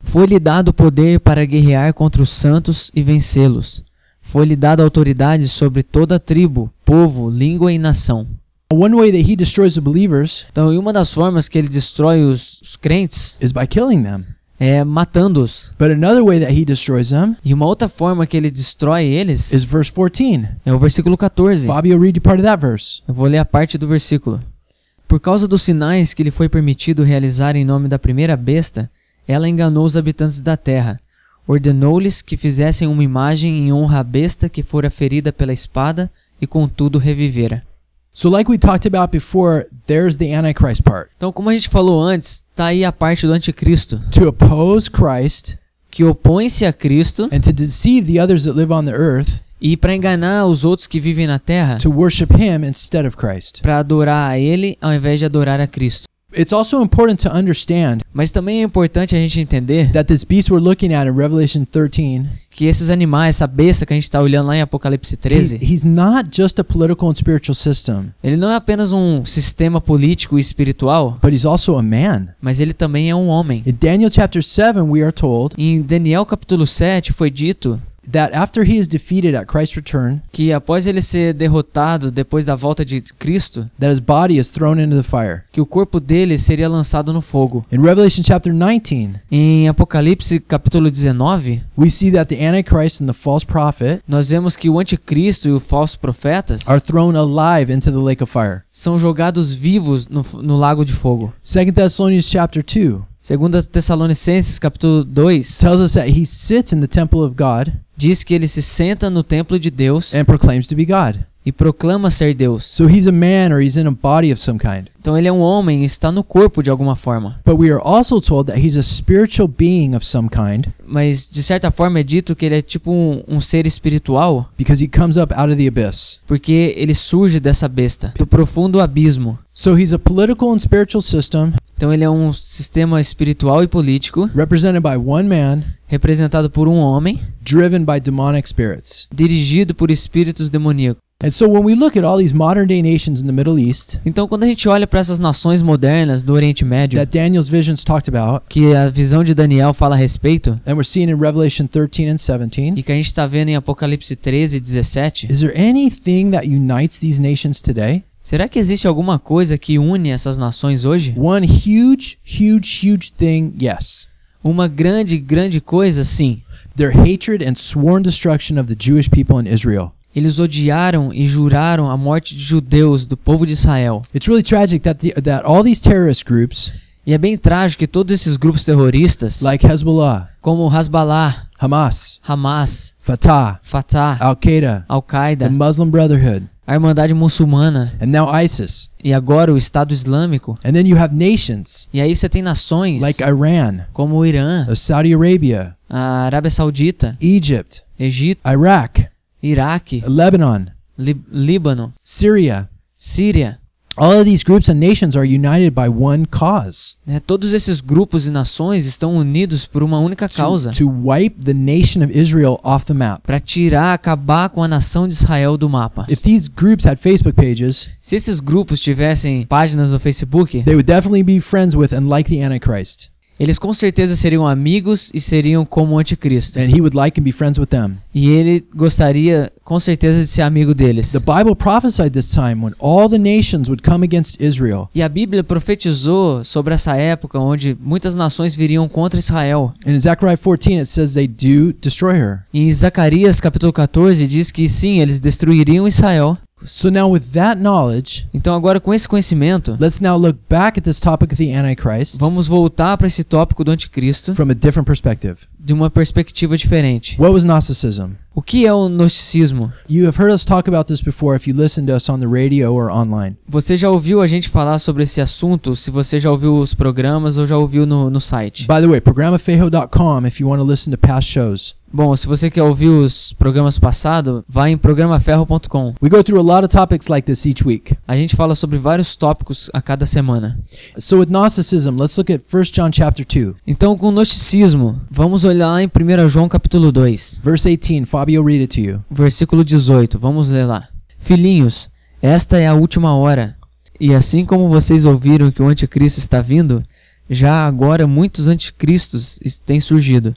Foi-lhe dado poder para guerrear contra os santos e vencê-los. Foi-lhe dada autoridade sobre toda tribo, povo, língua e nação. One way that he destroys the believers Então, e uma das formas que ele destrói os, os crentes is by killing them. é matando-os. But another way that he destroys them E uma outra forma que ele destrói eles is verse 14. é o versículo 14. Fabio, read part of that verse. Eu vou ler a parte do versículo. Por causa dos sinais que lhe foi permitido realizar em nome da primeira besta, ela enganou os habitantes da terra. Ordenou-lhes que fizessem uma imagem em honra à besta que fora ferida pela espada e contudo revivera. So, like we talked about before, there's the Antichrist part. Então, como a gente falou antes, tá aí a parte do anticristo, To oppose Christ que opõe-se a Cristo and to deceive the others that live on the earth e para enganar os outros que vivem na terra, to worship him instead of Christ. para adorar a ele ao invés de adorar a Cristo. It's also important to understand Mas também é importante a gente entender that this beast we're looking at in Revelation 13, que esses animais, essa besta que a gente está olhando lá em Apocalipse he- 13, he's not just a political and spiritual system, ele não é apenas um sistema político e espiritual, but he's also a man. mas ele também é um homem. In Daniel chapter 7, we are told Em Daniel capítulo 7 foi dito that after he is defeated at Christ's return, que após ele ser derrotado depois da volta de Cristo, that his body is thrown into the fire. que o corpo dele seria lançado no fogo. In Revelation chapter 19, Em Apocalipse capítulo 19, we see that the Antichrist and the false prophet nós vemos que o anticristo e os falsos profetas are thrown alive into the lake of fire. são jogados vivos no, no lago de fogo. 2 Thessalonians chapter 2 Segundo Tessalonicenses capítulo 2, tells us that he sits in the temple of God diz que ele se senta no templo de Deus and proclaims to be God. E proclama ser Deus. So he's a man or he's in a body of some kind. Então ele é um homem e está no corpo de alguma forma. But we are also told that he's a spiritual being of some kind Mas de certa forma é dito que ele é tipo um, um ser espiritual, because he comes up out of the abyss. porque ele surge dessa besta, do profundo abismo. So he's a political and spiritual system Então ele é um sistema espiritual e político represented by one man representado por um homem, driven by demonic spirits. dirigido por espíritos demoníacos. And so when we look at all these modern day nations in the Middle East Então quando a gente olha para essas nações modernas do Oriente Médio, that Daniel's visions talked about, que a visão de Daniel fala a respeito, and we're seeing in Revelation 13 and 17, e que a gente está vendo em Apocalipse 13 e 17, is there anything that unites these nations today? será que existe alguma coisa que une essas nações hoje? One huge, huge, huge thing, yes. Uma grande, grande coisa, sim. Their hatred and sworn destruction of the Jewish people in Israel. Eles odiaram e juraram a morte de judeus do povo de Israel. It's really tragic that the, that all these terrorist groups E é bem trágico que todos esses grupos terroristas, like Hezbollah, como Hezbollah, Hamas, Hamas, Fatah, Fatah, Al Qaeda, the Al-Qaeda, Muslim Brotherhood, a Irmandade Muçulmana and now ISIS. e agora o Estado Islâmico. And then you have nations E aí você tem nações like Iran, como o Irã, Saudi Arabia, a Arábia Saudita, Egypt, Egito, Iraq, Iraque, Lebanon, Lí- Líbano, Syria. Síria. All of these groups and nations are united by one cause né? Todos esses grupos e nações estão unidos por uma única to, causa. to wipe the nation of Israel off the map. Para tirar, acabar com a nação de Israel do mapa. If these groups had Facebook pages, Se esses grupos tivessem páginas no Facebook, they would definitely be friends with and like the Antichrist. Eles com certeza seriam amigos e seriam como o anticristo. And he would like and be friends with them. E ele gostaria com certeza de ser amigo deles. The Bible prophesied this time when all the nations would come against Israel. E a Bíblia profetizou sobre essa época onde muitas nações viriam contra Israel. And in Zechariah 14, it says they do destroy her. E em Zacarias capítulo 14 diz que sim, eles destruiriam Israel. So now, with that knowledge, Então agora com esse conhecimento, let's now look back at this topic of the Antichrist vamos voltar para esse tópico do anticristo from a different perspective. De uma perspectiva diferente. What was Gnosticism? O que é o gnosticismo? You have heard us talk about this before if you listen to us on the radio or online. Você já ouviu a gente falar sobre esse assunto? Se você já ouviu os programas ou já ouviu no, no site. By the way, programafejo.com if you want to listen to past shows. Bom, se você quer ouvir os programas passados, vá em programaferro.com. We go through a lot of topics like this each week. A gente fala sobre vários tópicos a cada semana. So with Gnosticism, let's look at 1 John chapter 2, Então, com o gnosticismo, vamos olhar lá em 1 João capítulo 2, verse 18. Fabio, read it to you. versículo 18. Vamos ler lá. Filhinhos, esta é a última hora. E assim como vocês ouviram que o anticristo está vindo, já agora muitos anticristos têm surgido.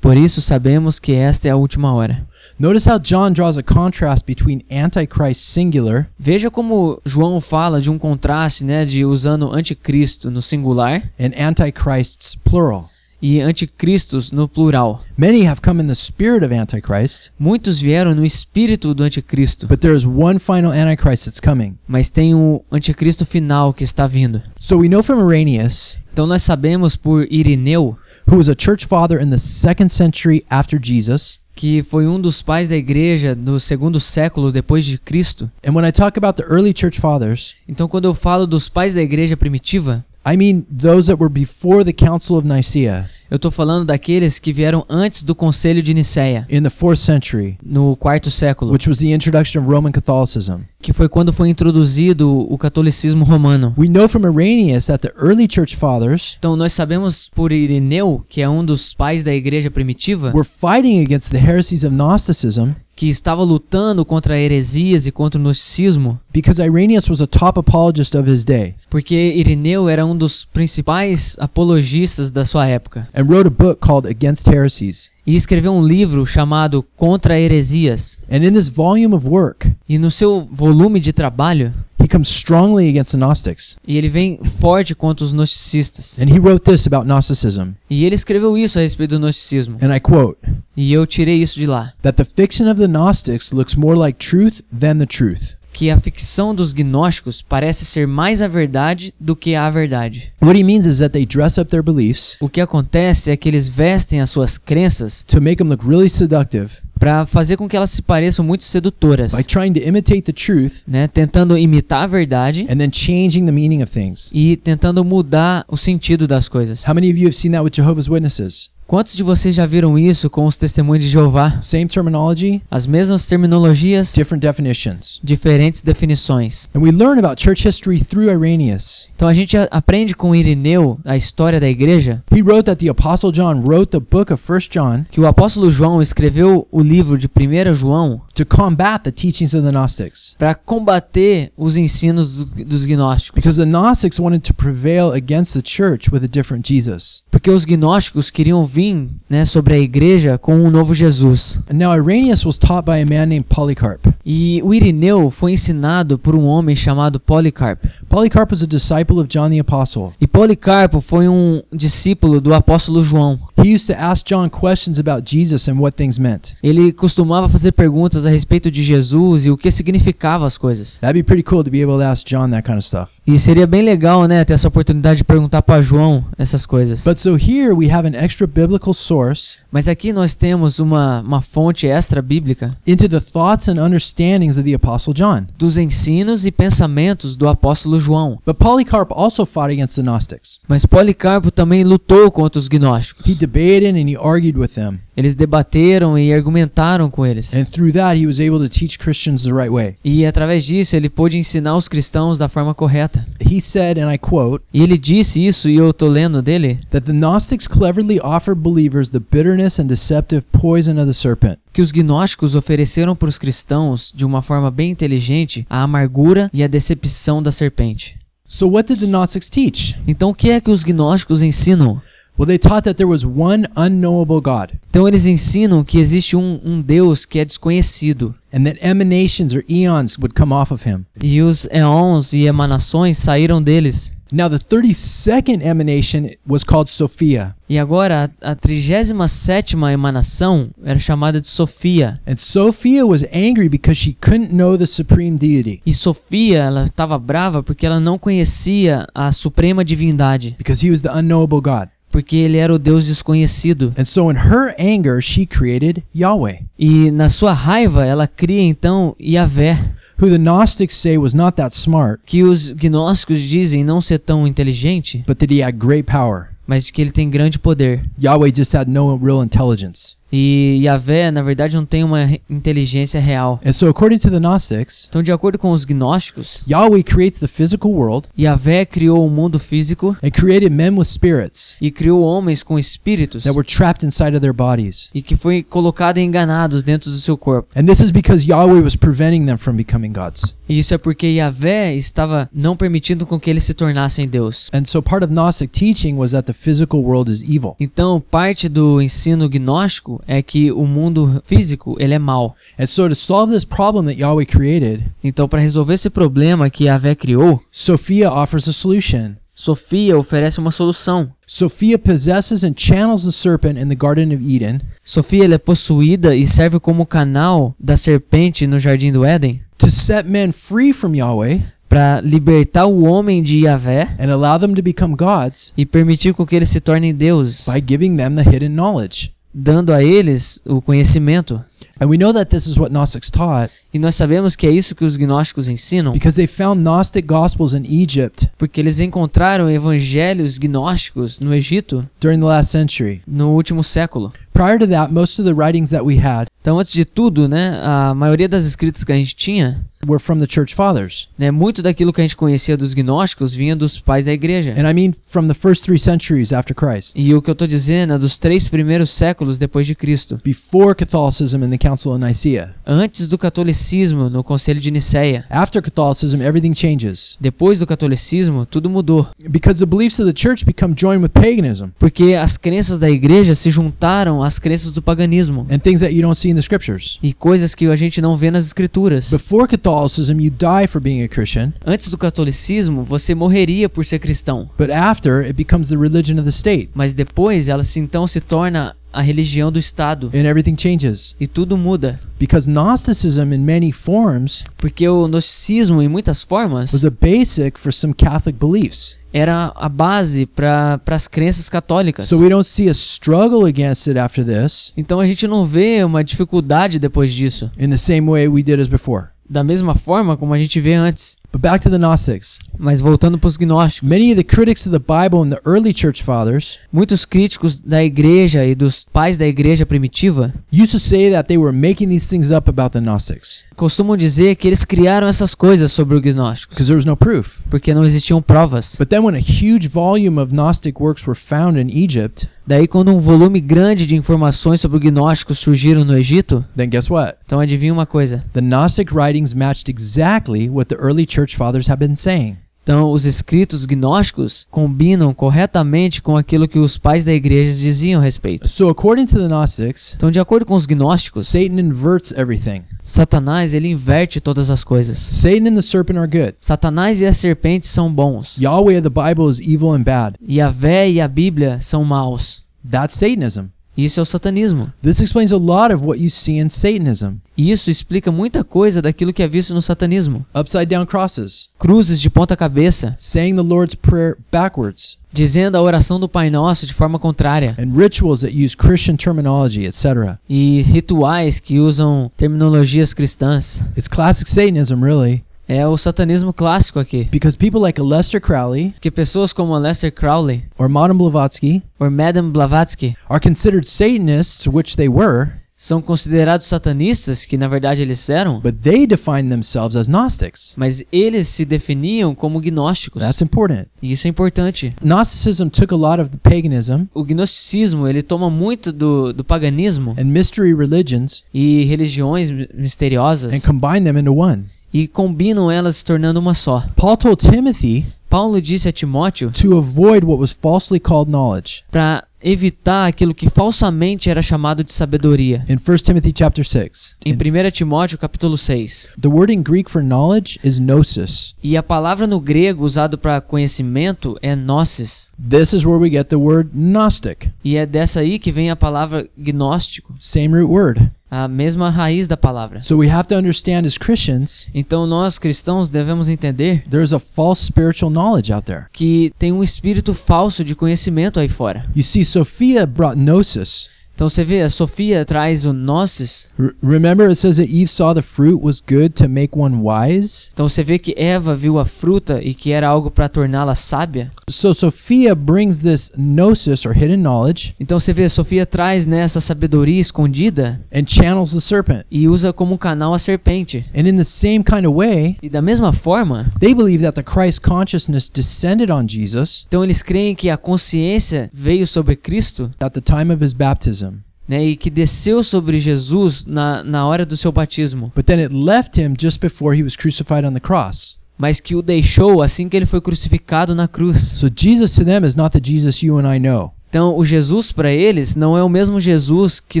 Por isso sabemos que esta é a última hora. Notice how John draws a contrast between Antichrist singular Veja como João fala de um contraste, né, de usando anticristo no singular and Antichrists plural. E anticristos no plural. Many have come in the spirit of Antichrist, Muitos vieram no espírito do anticristo, but there is one final Antichrist that's coming. mas tem o anticristo final que está vindo. So we know from Irenaeus, Então nós sabemos por Irineu, who was a church father in the second century after Jesus. que foi um dos pais da igreja no segundo século depois de Cristo. And when I talk about the early church fathers, Então quando eu falo dos pais da igreja primitiva, I mean those that were before the Council of Nicaea. Eu estou falando daqueles que vieram antes do concílio de Nicéia, in the fourth century, no quarto século, which was the introduction of Roman Catholicism. Que foi quando foi introduzido o catolicismo romano. We know from Irenaeus that the early church fathers Então nós sabemos por Irineu, que é um dos pais da igreja primitiva, were fighting against the heresies of Gnosticism que estava lutando contra heresias e contra o gnosticismo, because Irenaeus was a top apologist of his day porque Irineu era um dos principais apologistas da sua época. and wrote a book called Against Heresies. E escreveu um livro chamado Contra Heresias. And in this volume of work, E no seu volume de trabalho, he comes strongly against the Gnostics. e ele vem forte contra os gnosticistas. And he wrote this about Gnosticism, E ele escreveu isso a respeito do gnosticismo. and I quote, E eu tirei isso de lá. that the fiction of the Gnostics looks more like truth than the truth. Que a ficção dos gnósticos parece ser mais a verdade do que a verdade. What he means is that they dress up their beliefs O que acontece é que eles vestem as suas crenças to make them look really seductive para fazer com que elas se pareçam muito sedutoras, by trying to imitate the truth né? Tentando imitar a verdade and then changing the meaning of things. e tentando mudar o sentido das coisas. How many of you have seen that with Jehovah's Witnesses? Quantos de vocês já viram isso com os testemunhos de Jeová? Same terminology, As mesmas terminologias, different definitions. diferentes definições. And we learn about church history through Irenaeus. Então a gente aprende com Irineu a história da igreja He wrote that the Apostle John wrote the book of 1 John que o apóstolo João escreveu o livro de 1 João to combat the teachings of the Gnostics. para combater os ensinos do- dos gnósticos. Because the Gnostics wanted to prevail against the church with a different Jesus. Porque os gnósticos queriam vir né, sobre a igreja com um novo Jesus. And now Irenaeus was taught by a man named Polycarp. E o Irineu foi ensinado por um homem chamado Policarpo. Polycarp was a disciple of John the Apostle. E Policarpo foi um discípulo do apóstolo João. He used to ask John questions about Jesus and what things meant. Ele costumava fazer perguntas a respeito de Jesus e o que significavam as coisas. That'd be pretty cool to be able to ask John that kind of stuff. E seria bem legal, né, ter essa oportunidade de perguntar para João essas coisas. But so here we have an extra biblical source Mas aqui nós temos uma, uma fonte extra bíblica into the thoughts and understandings of the Apostle John. dos ensinos e pensamentos do apóstolo João. But Polycarp also fought against the Gnostics. Mas Policarpo também lutou contra os He gnósticos. debated and he argued with them. Eles debateram e argumentaram com eles. And through that, he was able to teach Christians the right way. E através disso ele pôde ensinar os cristãos da forma correta. He said, and I quote, E ele disse isso, e eu tô lendo dele, that the Gnostics cleverly offered believers the bitterness and deceptive poison of the serpent. que os gnósticos ofereceram para os cristãos, de uma forma bem inteligente, a amargura e a decepção da serpente. So, what did the Gnostics teach? Então o que é que os gnósticos ensinam? Well, they taught that there was one unknowable God, Então eles ensinam que existe um, um Deus que é desconhecido. and that emanations or eons would come off of him. E os éons e emanações saíram deles. Now, the 32nd emanation was called Sophia. E agora a, a 37 emanação era chamada de Sofia. And Sophia was angry because she couldn't know the supreme deity. E Sofia, ela estava brava porque ela não conhecia a suprema divindade, Because he was the unknowable God. Porque ele era o Deus desconhecido. And so, in her anger, she created Yahweh, E na sua raiva, ela cria então Yahvé, who the Gnostics say was not that smart, que os gnósticos dizem não ser tão inteligente, but that he had great power. mas que ele tem grande poder. Yahweh just had no real intelligence. E Yahvé, na verdade, não tem uma inteligência real. And so, according to the Gnostics, Então, de acordo com os gnósticos, Yahweh creates the physical world Yahvé criou o mundo físico and created men with spirits e criou homens com espíritos that were trapped inside of their bodies. e que foi colocado enganados dentro do seu corpo. And this is because Yahweh was preventing them from becoming gods. E isso é porque Yahvé estava não permitindo com que eles se tornassem Deus. And so, part of Gnostic teaching was that the physical world is evil. Então, parte do ensino gnóstico é que o mundo físico, ele é mau. And so, to solve this problem that Yahweh created, Então, para resolver esse problema que Yahvé criou, Sophia offers a solution. Sofia oferece uma solução. Sophia possesses and channels the serpent in the Garden of Eden Sofia é possuída e serve como canal da serpente no jardim do Éden to set men free from Yahweh para libertar o homem de Yahvé and allow them to become gods e permitir com que eles se tornem deuses, by giving them the hidden knowledge. Dando a eles o conhecimento. And we know that this is what Gnostics taught E nós sabemos que é isso que os gnósticos ensinam, because they found Gnostic gospels in Egypt porque eles encontraram evangelhos gnósticos no Egito during the last century. no último século. Prior to that, most of the writings that we had Então, antes de tudo, né, a maioria das escritas que a gente tinha, were from the church fathers. né, muito daquilo que a gente conhecia dos gnósticos vinha dos pais da igreja. And I mean from the first three centuries after Christ, E o que eu tô dizendo é dos três primeiros séculos depois de Cristo, before Catholicism and the Council of Nicaea. antes do catolicismo no Conselho de Nicéia. After Catholicism, everything changes Depois do catolicismo, tudo mudou, because the beliefs of the church become joined with paganism porque as crenças da igreja se juntaram às crenças do paganismo and things that you don't see in the scriptures. e coisas que a gente não vê nas escrituras. Before Catholicism, you die for being a Christian, Antes do catolicismo, você morreria por ser cristão, but after, it becomes the religion of the state, mas depois ela se então se torna a religião do Estado and everything changes. e tudo muda. Because Gnosticism, in many forms, Porque o gnosticismo, em muitas formas, was a basic for some Catholic beliefs. era a base para as crenças católicas. So we don't see a struggle against it after this Então a gente não vê uma dificuldade depois disso, in the same way we did as before. Da mesma forma como a gente vê antes. But back to the Gnostics. Mas voltando para os gnósticos, Many of the critics of the Bible and the early church fathers muitos críticos da igreja e dos pais da igreja primitiva used to say that they were making these things up about the Gnostics costumam dizer que eles criaram essas coisas sobre os gnósticos, because there was no proof. porque não existiam provas. But then when a huge volume of Gnostic works were found in Egypt, Daí, quando um volume grande de informações sobre os gnósticos surgiram no Egito, then guess what? então adivinha uma coisa. The Gnostic writings matched exactly what the early church fathers had been saying. Então, os escritos gnósticos combinam corretamente com aquilo que os pais da igreja diziam a respeito. So according to the Gnostics, Então, de acordo com os gnósticos, Satan inverts everything. Satanás ele inverte todas as coisas. Satan and the serpent are good. Satanás e a serpente são bons. Yahweh the Bible is evil and bad. E a vé e a Bíblia são maus. That's Satanism. Isso é o satanismo. This explains a lot of what you see in Satanism. Isso explica muita coisa daquilo que é visto no satanismo. Upside down crosses, Cruzes de ponta cabeça, saying the Lord's Prayer backwards, dizendo a oração do Pai Nosso de forma contrária, and rituals that use Christian terminology, etc. e rituais que usam terminologias cristãs. It's classic Satanism, really, É o satanismo clássico aqui. because people like Lester Crowley Porque pessoas como Lester Crowley or Madame Blavatsky ou Madame Blavatsky are considered Satanists, which they were, são considerados satanistas, que na verdade eles eram, but they define themselves as Gnostics. mas eles se definiam como gnósticos. That's important. E isso é importante. Gnosticism took a lot of the paganism O gnosticismo, ele toma muito do, do paganismo and mystery religions e religiões mi- misteriosas and combined them into one. E combinam elas se tornando uma só. Paul told Timothy Paulo disse a Timóteo to avoid what was falsely called knowledge para evitar aquilo que falsamente era chamado de sabedoria. in 1 Timothy chapter 6. Em 1 Timóteo capítulo 6. The word in Greek for knowledge is gnosis. E a palavra no grego usado para conhecimento é gnosis. This is where we get the word gnostic, E é dessa aí que vem a palavra gnóstico, same root word. A mesma raiz da palavra. So we have to understand as Christians, Então nós cristãos devemos entender there's a false spiritual knowledge out there. que tem um espírito falso de conhecimento aí fora. You see, Sophia brought gnosis. Então você vê, a Sofia traz o gnosis. R- remember, it says that Eve saw the fruit was good to make one wise. Então você vê que Eva viu a fruta e que era algo para torná-la sábia. So Sophia brings this gnosis or hidden knowledge Então você vê, a Sofia traz né, essa sabedoria escondida and channels the serpent. e usa como canal a serpente. And in the same kind of way, E da mesma forma, they believe that the Christ consciousness descended on Jesus então eles creem que a consciência veio sobre Cristo at the time of his baptism. Né, e que desceu sobre Jesus na, na hora do seu batismo, But then it left him just before he was crucified on the cross. mas que o deixou assim que ele foi crucificado na cruz. So Jesus to them is not the Jesus you and I know. Então, o Jesus para eles não é o mesmo Jesus que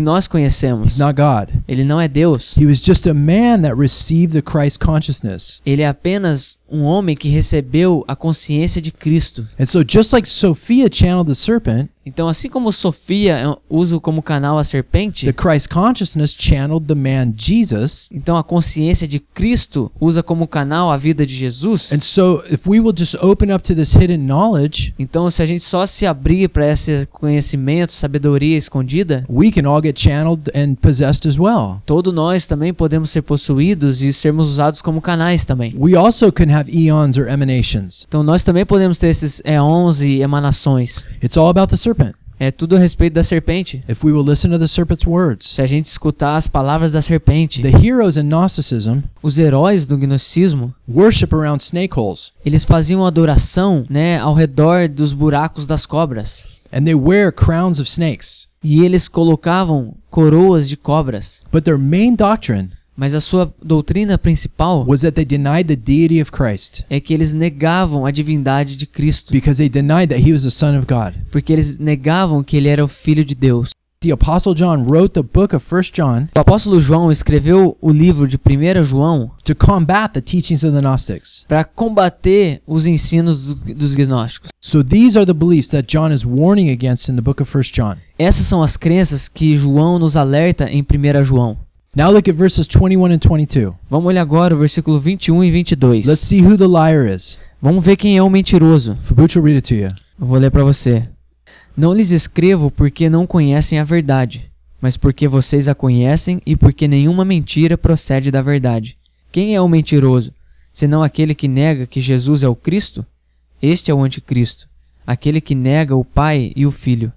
nós conhecemos. Ele não é Deus. Ele é apenas um homem que recebeu a consciência de Cristo. And so just like Sophia channeled the serpent, Então, assim como Sofia é- usa como canal a serpente, the Christ consciousness channeled the man Jesus. então a consciência de Cristo usa como canal a vida de Jesus. And so if we will just open up to this hidden knowledge, Então, se a gente só se abrir para esse conhecimento, sabedoria escondida, we can all get channeled and possessed as well. todos nós também podemos ser possuídos e sermos usados como canais também. We also can have eons or emanations. Então, nós também podemos ter esses éons e emanações. It's all about the serpent. É tudo a respeito da serpente. If we will listen to the serpent's words. Se a gente escutar as palavras da serpente, The heroes in Gnosticism os heróis do gnosticismo, worship around snake holes eles faziam adoração, né, ao redor dos buracos das cobras. and they wear crowns of snakes. E eles colocavam coroas de cobras. But their main doctrine Mas a sua doutrina principal was that they denied the deity of Christ é que eles negavam a divindade de Cristo, because they denied that he was the Son of God. porque eles negavam que ele era o filho de Deus. The Apostle John wrote the book of 1 John O apóstolo João escreveu o livro de 1 João to combat the teachings of the Gnostics. para combater os ensinos do- dos gnósticos. So these are the beliefs that John is warning against in the book of 1 John. Essas são as crenças que João nos alerta em 1 João. Now look at verses 21 and 22. Vamos olhar agora o versículo 21 e 22. Let's see who the liar is. Vamos ver quem é o mentiroso. Fabucho, read it to you. Eu vou ler para você. Não lhes escrevo porque não conhecem a verdade, mas porque vocês a conhecem e porque nenhuma mentira procede da verdade. Quem é o mentiroso, senão aquele que nega que Jesus é o Cristo? Este é o anticristo, aquele que nega o Pai e o Filho.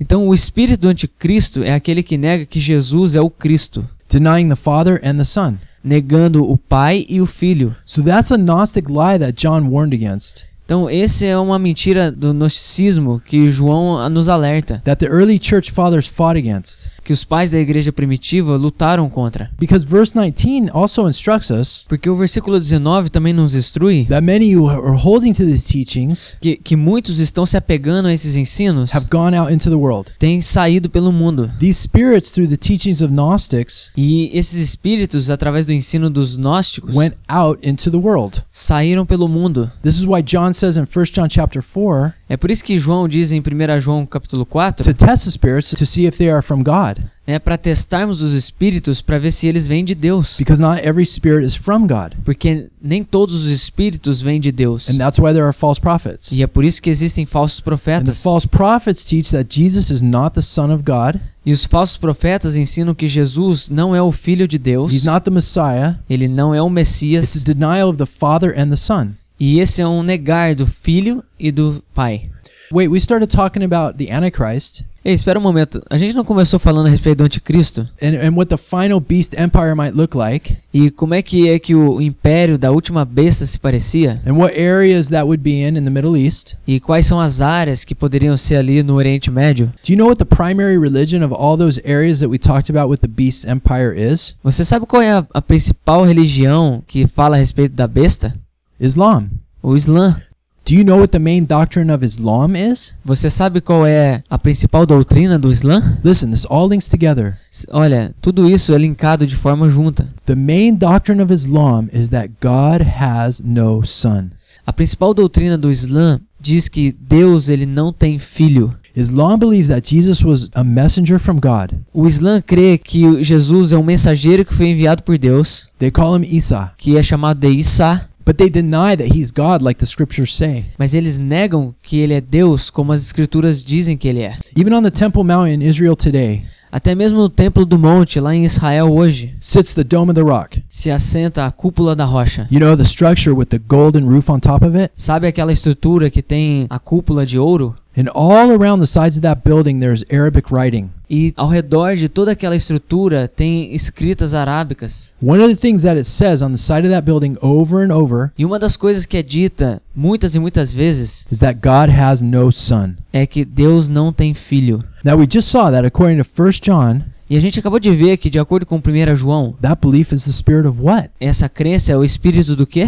Então, o espírito do anticristo é aquele que nega que Jesus é o Cristo, denying the Father and the Son. negando o Pai e o Filho. So that's a Gnostic lie that John warned against. Então, esse é uma mentira do gnosticismo que João nos alerta, that the early church fathers fought against. que os pais da igreja primitiva lutaram contra. Because verse 19 also instructs us Porque o versículo 19 também nos instrui that many who are holding to these teachings que, que muitos estão se apegando a esses ensinos, have gone out into the world. têm saído pelo mundo. These spirits, through the teachings of Gnostics, E esses espíritos, através do ensino dos gnósticos, went out into the world. saíram pelo mundo. This is why John says in 1 John chapter 4 É por isso que João diz em 1 João capítulo 4, to test the spirits to see if they are from God, né, para testarmos os espíritos para ver se eles vêm de Deus. because not every spirit is from God. Porque nem todos os espíritos vêm de Deus. And that's why there are false prophets. E é por isso que existem falsos And the profetas. false prophets teach that Jesus is not the Son of God, E os falsos profetas ensinam que Jesus não é o Filho de Deus, he's not the Messiah. ele não é o It's Messias, a denial of the Father and the Son. E esse é um negar do Filho e do Pai. Wait, we started talking about the Antichrist Ei, espera um momento, a gente não começou falando a respeito do anticristo? and, and what the final beast empire might look like, E como é que é que o império da última besta se parecia? and what areas that would be in in the Middle East. E quais são as áreas que poderiam ser ali no Oriente Médio? Do you know what the primary religion of all those areas that we talked about with the beast empire is? Você sabe qual é a, a principal religião que fala a respeito da besta? Islam. O Islã. Do you know what the main doctrine of Islam is? Você sabe qual é a principal doutrina do Islã? Listen, this all links together. Olha, tudo isso é linkado de forma junta. The main doctrine of Islam is that God has no son. A principal doutrina do Islã diz que Deus ele não tem filho. Islam believes that Jesus was a messenger from God. O Islã crê que Jesus é um mensageiro que foi enviado por Deus, They call him Isa, que é chamado de Isa, but they deny that he's God like the scriptures say. mas eles negam que ele é Deus, como as escrituras dizem que ele é. Even on the Temple Mount in Israel today Até mesmo no Templo do Monte, lá em Israel hoje, sits the Dome of the Rock. se assenta a cúpula da rocha. You know the structure with the golden roof on top of it? Sabe aquela estrutura que tem a cúpula de ouro? And all around the sides of that building there's Arabic writing. E ao redor de toda aquela estrutura tem escritas arábicas. One of the things that it says on the side of that building over and over E uma das coisas que é dita muitas e muitas vezes is that God has no son. é que Deus não tem filho. Now we just saw that according to 1 John, E a gente acabou de ver que, de acordo com 1 João, that belief is the spirit of what? essa crença é o espírito do quê?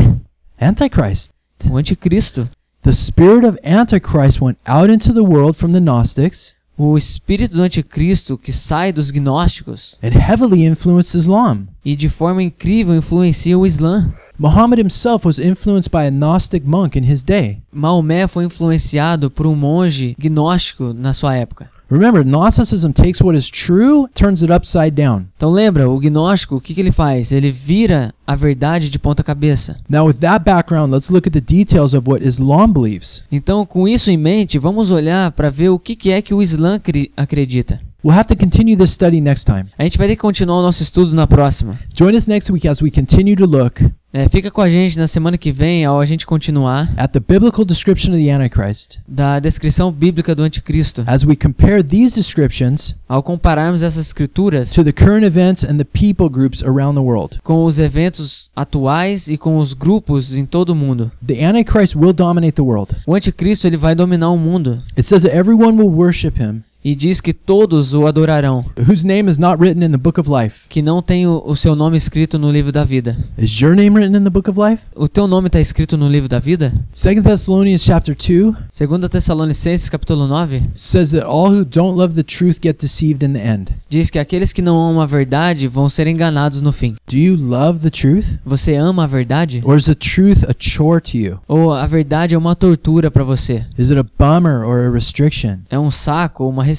Antichrist. O anticristo. The spirit of Antichrist went out into the world from the Gnostics O espírito do anticristo que sai dos gnósticos and heavily influenced Islam. e de forma incrível influencia o Islã. Muhammad himself was influenced by a Gnostic monk in his day. Maomé foi influenciado por um monge gnóstico na sua época. Remember, Gnosticism takes what is true, turns it upside down. Então lembra, o gnóstico, o que, que ele faz? Ele vira a verdade de ponta cabeça. Now, with that background, let's look at the details of what Islam believes. Então, com isso em mente, vamos olhar para ver o que, que é que o Islã acredita. We'll have to continue this study next time. A gente vai ter que continuar o nosso estudo na próxima. Join us next week as we continue to look É, fica com a gente na semana que vem, ao a gente continuar, at the biblical description of the Antichrist da descrição bíblica do anticristo. as we compare these descriptions Ao compararmos essas escrituras to the current events and the people groups around the world. com os eventos atuais e com os grupos em todo o mundo. The Antichrist will dominate the world. O anticristo ele vai dominar o mundo It says that everyone will worship him e diz que todos o adorarão, whose name is not written in the book of life. que não tem o, o seu nome escrito no livro da vida. Is your name written in the book of life? O teu nome está escrito no livro da vida? 2 Thessalonians chapter 2 Segundo Tessalonicenses capítulo 9 says that all who don't love the truth get deceived in the end. diz que aqueles que não amam a verdade vão ser enganados no fim. Do you love the truth? Você ama a verdade? Or is the truth a chore to you? Ou a verdade é uma tortura para você? Is it a bummer or a restriction? É um saco ou uma restrição?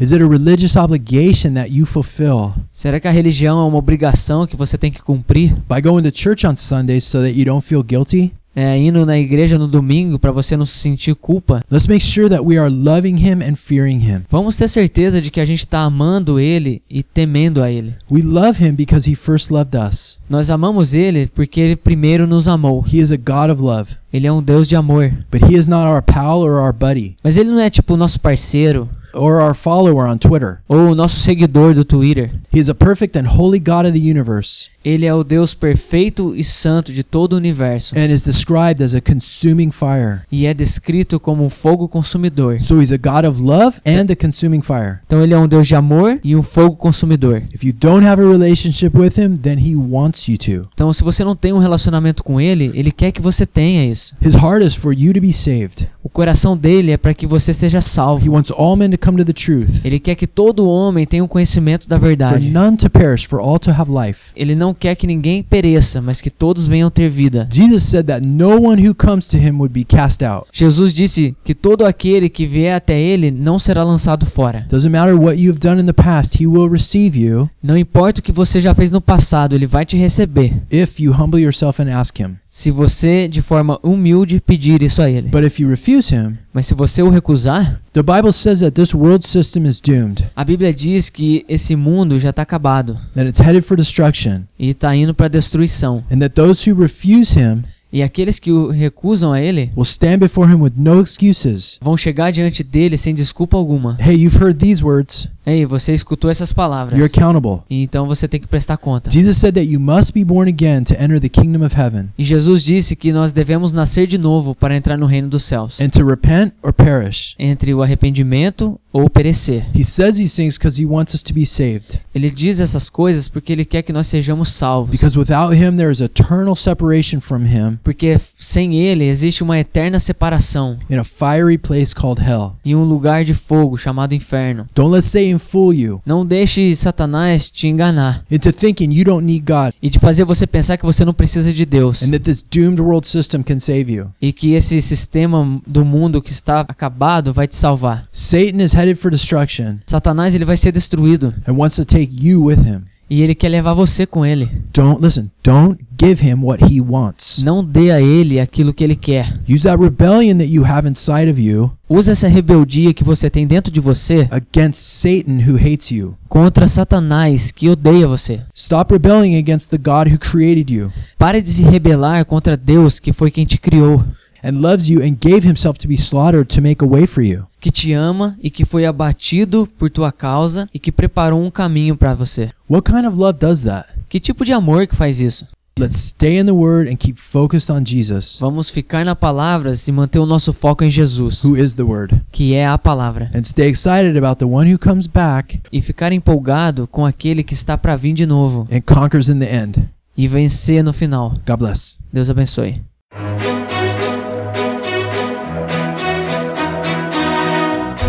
Is it a religious obligation that you fulfill Será que a religião é uma obrigação que você tem que cumprir? by going to church on Sundays so that you don't feel guilty? É, indo na igreja no domingo para você não se sentir culpa? Let's make sure that we are loving him and fearing him. Vamos ter certeza de que a gente está amando ele e temendo a ele. We love him because he first loved us. Nós amamos ele porque ele primeiro nos amou. He is a God of love, Ele é um Deus de amor. but he is not our pal or our buddy Mas ele não é tipo o nosso parceiro or our follower on Twitter. ou o nosso seguidor do Twitter. He is a perfect and holy God of the universe Ele é o Deus perfeito e santo de todo o universo and is described as a consuming fire. e é descrito como um fogo consumidor. So he's a God of love and a consuming fire. Então ele é um Deus de amor e um fogo consumidor. If you don't have a relationship with him, then he wants you to. Então se você não tem um relacionamento com ele, ele quer que você tenha isso. His heart is for you to be saved. O coração dele é para que você seja He salvo. wants all men to come to the truth. Ele quer que todo homem tenha um conhecimento da For verdade. none to perish, for all to have life. Ele não quer que ninguém pereça, mas que todos venham ter vida. Jesus said that no one who comes to him would be cast out. Jesus disse que todo aquele que vier até ele não será lançado fora. Doesn't matter what you have done in the past, he will receive you Não importa o que você já fez no passado, ele vai te receber. if you humble yourself and ask him. Se você, de forma humilde, pedir isso a ele. But if you refuse him, Mas se você o recusar, the Bible says that this world system is doomed, a Bíblia diz que esse mundo já está acabado that it's headed for destruction, e está indo para destruição. and that those who refuse him E aqueles que o recusam a ele will stand before him with no excuses. vão chegar diante dele sem desculpa alguma. Hey, you've heard these words. Ei, você escutou essas palavras. You're accountable. Então você tem que prestar conta. Jesus said that you must be born again to enter the kingdom of heaven, E Jesus disse que nós devemos nascer de novo para entrar no reino dos céus. and to repent or perish. Entre o arrependimento ou perecer. He says these things because he wants us to be saved. Ele diz essas coisas porque ele quer que nós sejamos salvos. Because without him, there is eternal separation from him Porque sem ele existe uma eterna separação in a fiery place called hell. em um lugar de fogo chamado inferno. Don't let Satan fool you Não deixe Satanás te enganar into thinking you don't need God e de fazer você pensar que você não precisa de Deus and that this doomed world system can save you. e que esse sistema do mundo que está acabado vai te salvar. Satan is headed for destruction Satanás ele vai ser destruído and wants to take you with him. E ele quer levar você com ele. Don't listen, don't give him what he wants. Não dê a ele aquilo que ele quer. Use that rebellion that you have inside of you Usa essa rebeldia que você tem dentro de você against Satan who hates you. contra Satanás que odeia você. Stop rebelling against the God who created you Pare de se rebelar contra Deus que foi quem te criou, and loves you and gave himself to be slaughtered to make a way for you. que te ama e que foi abatido por tua causa e que preparou um caminho para você. What kind of love does that? Que tipo de amor que faz isso? Let's stay in the word and keep focused on Jesus, Vamos ficar na palavra e manter o nosso foco em Jesus, who is the word, que é a palavra, and stay excited about the one who comes back e ficar empolgado com aquele que está para vir de novo and conquers in the end. e vencer no final. God bless. Deus abençoe.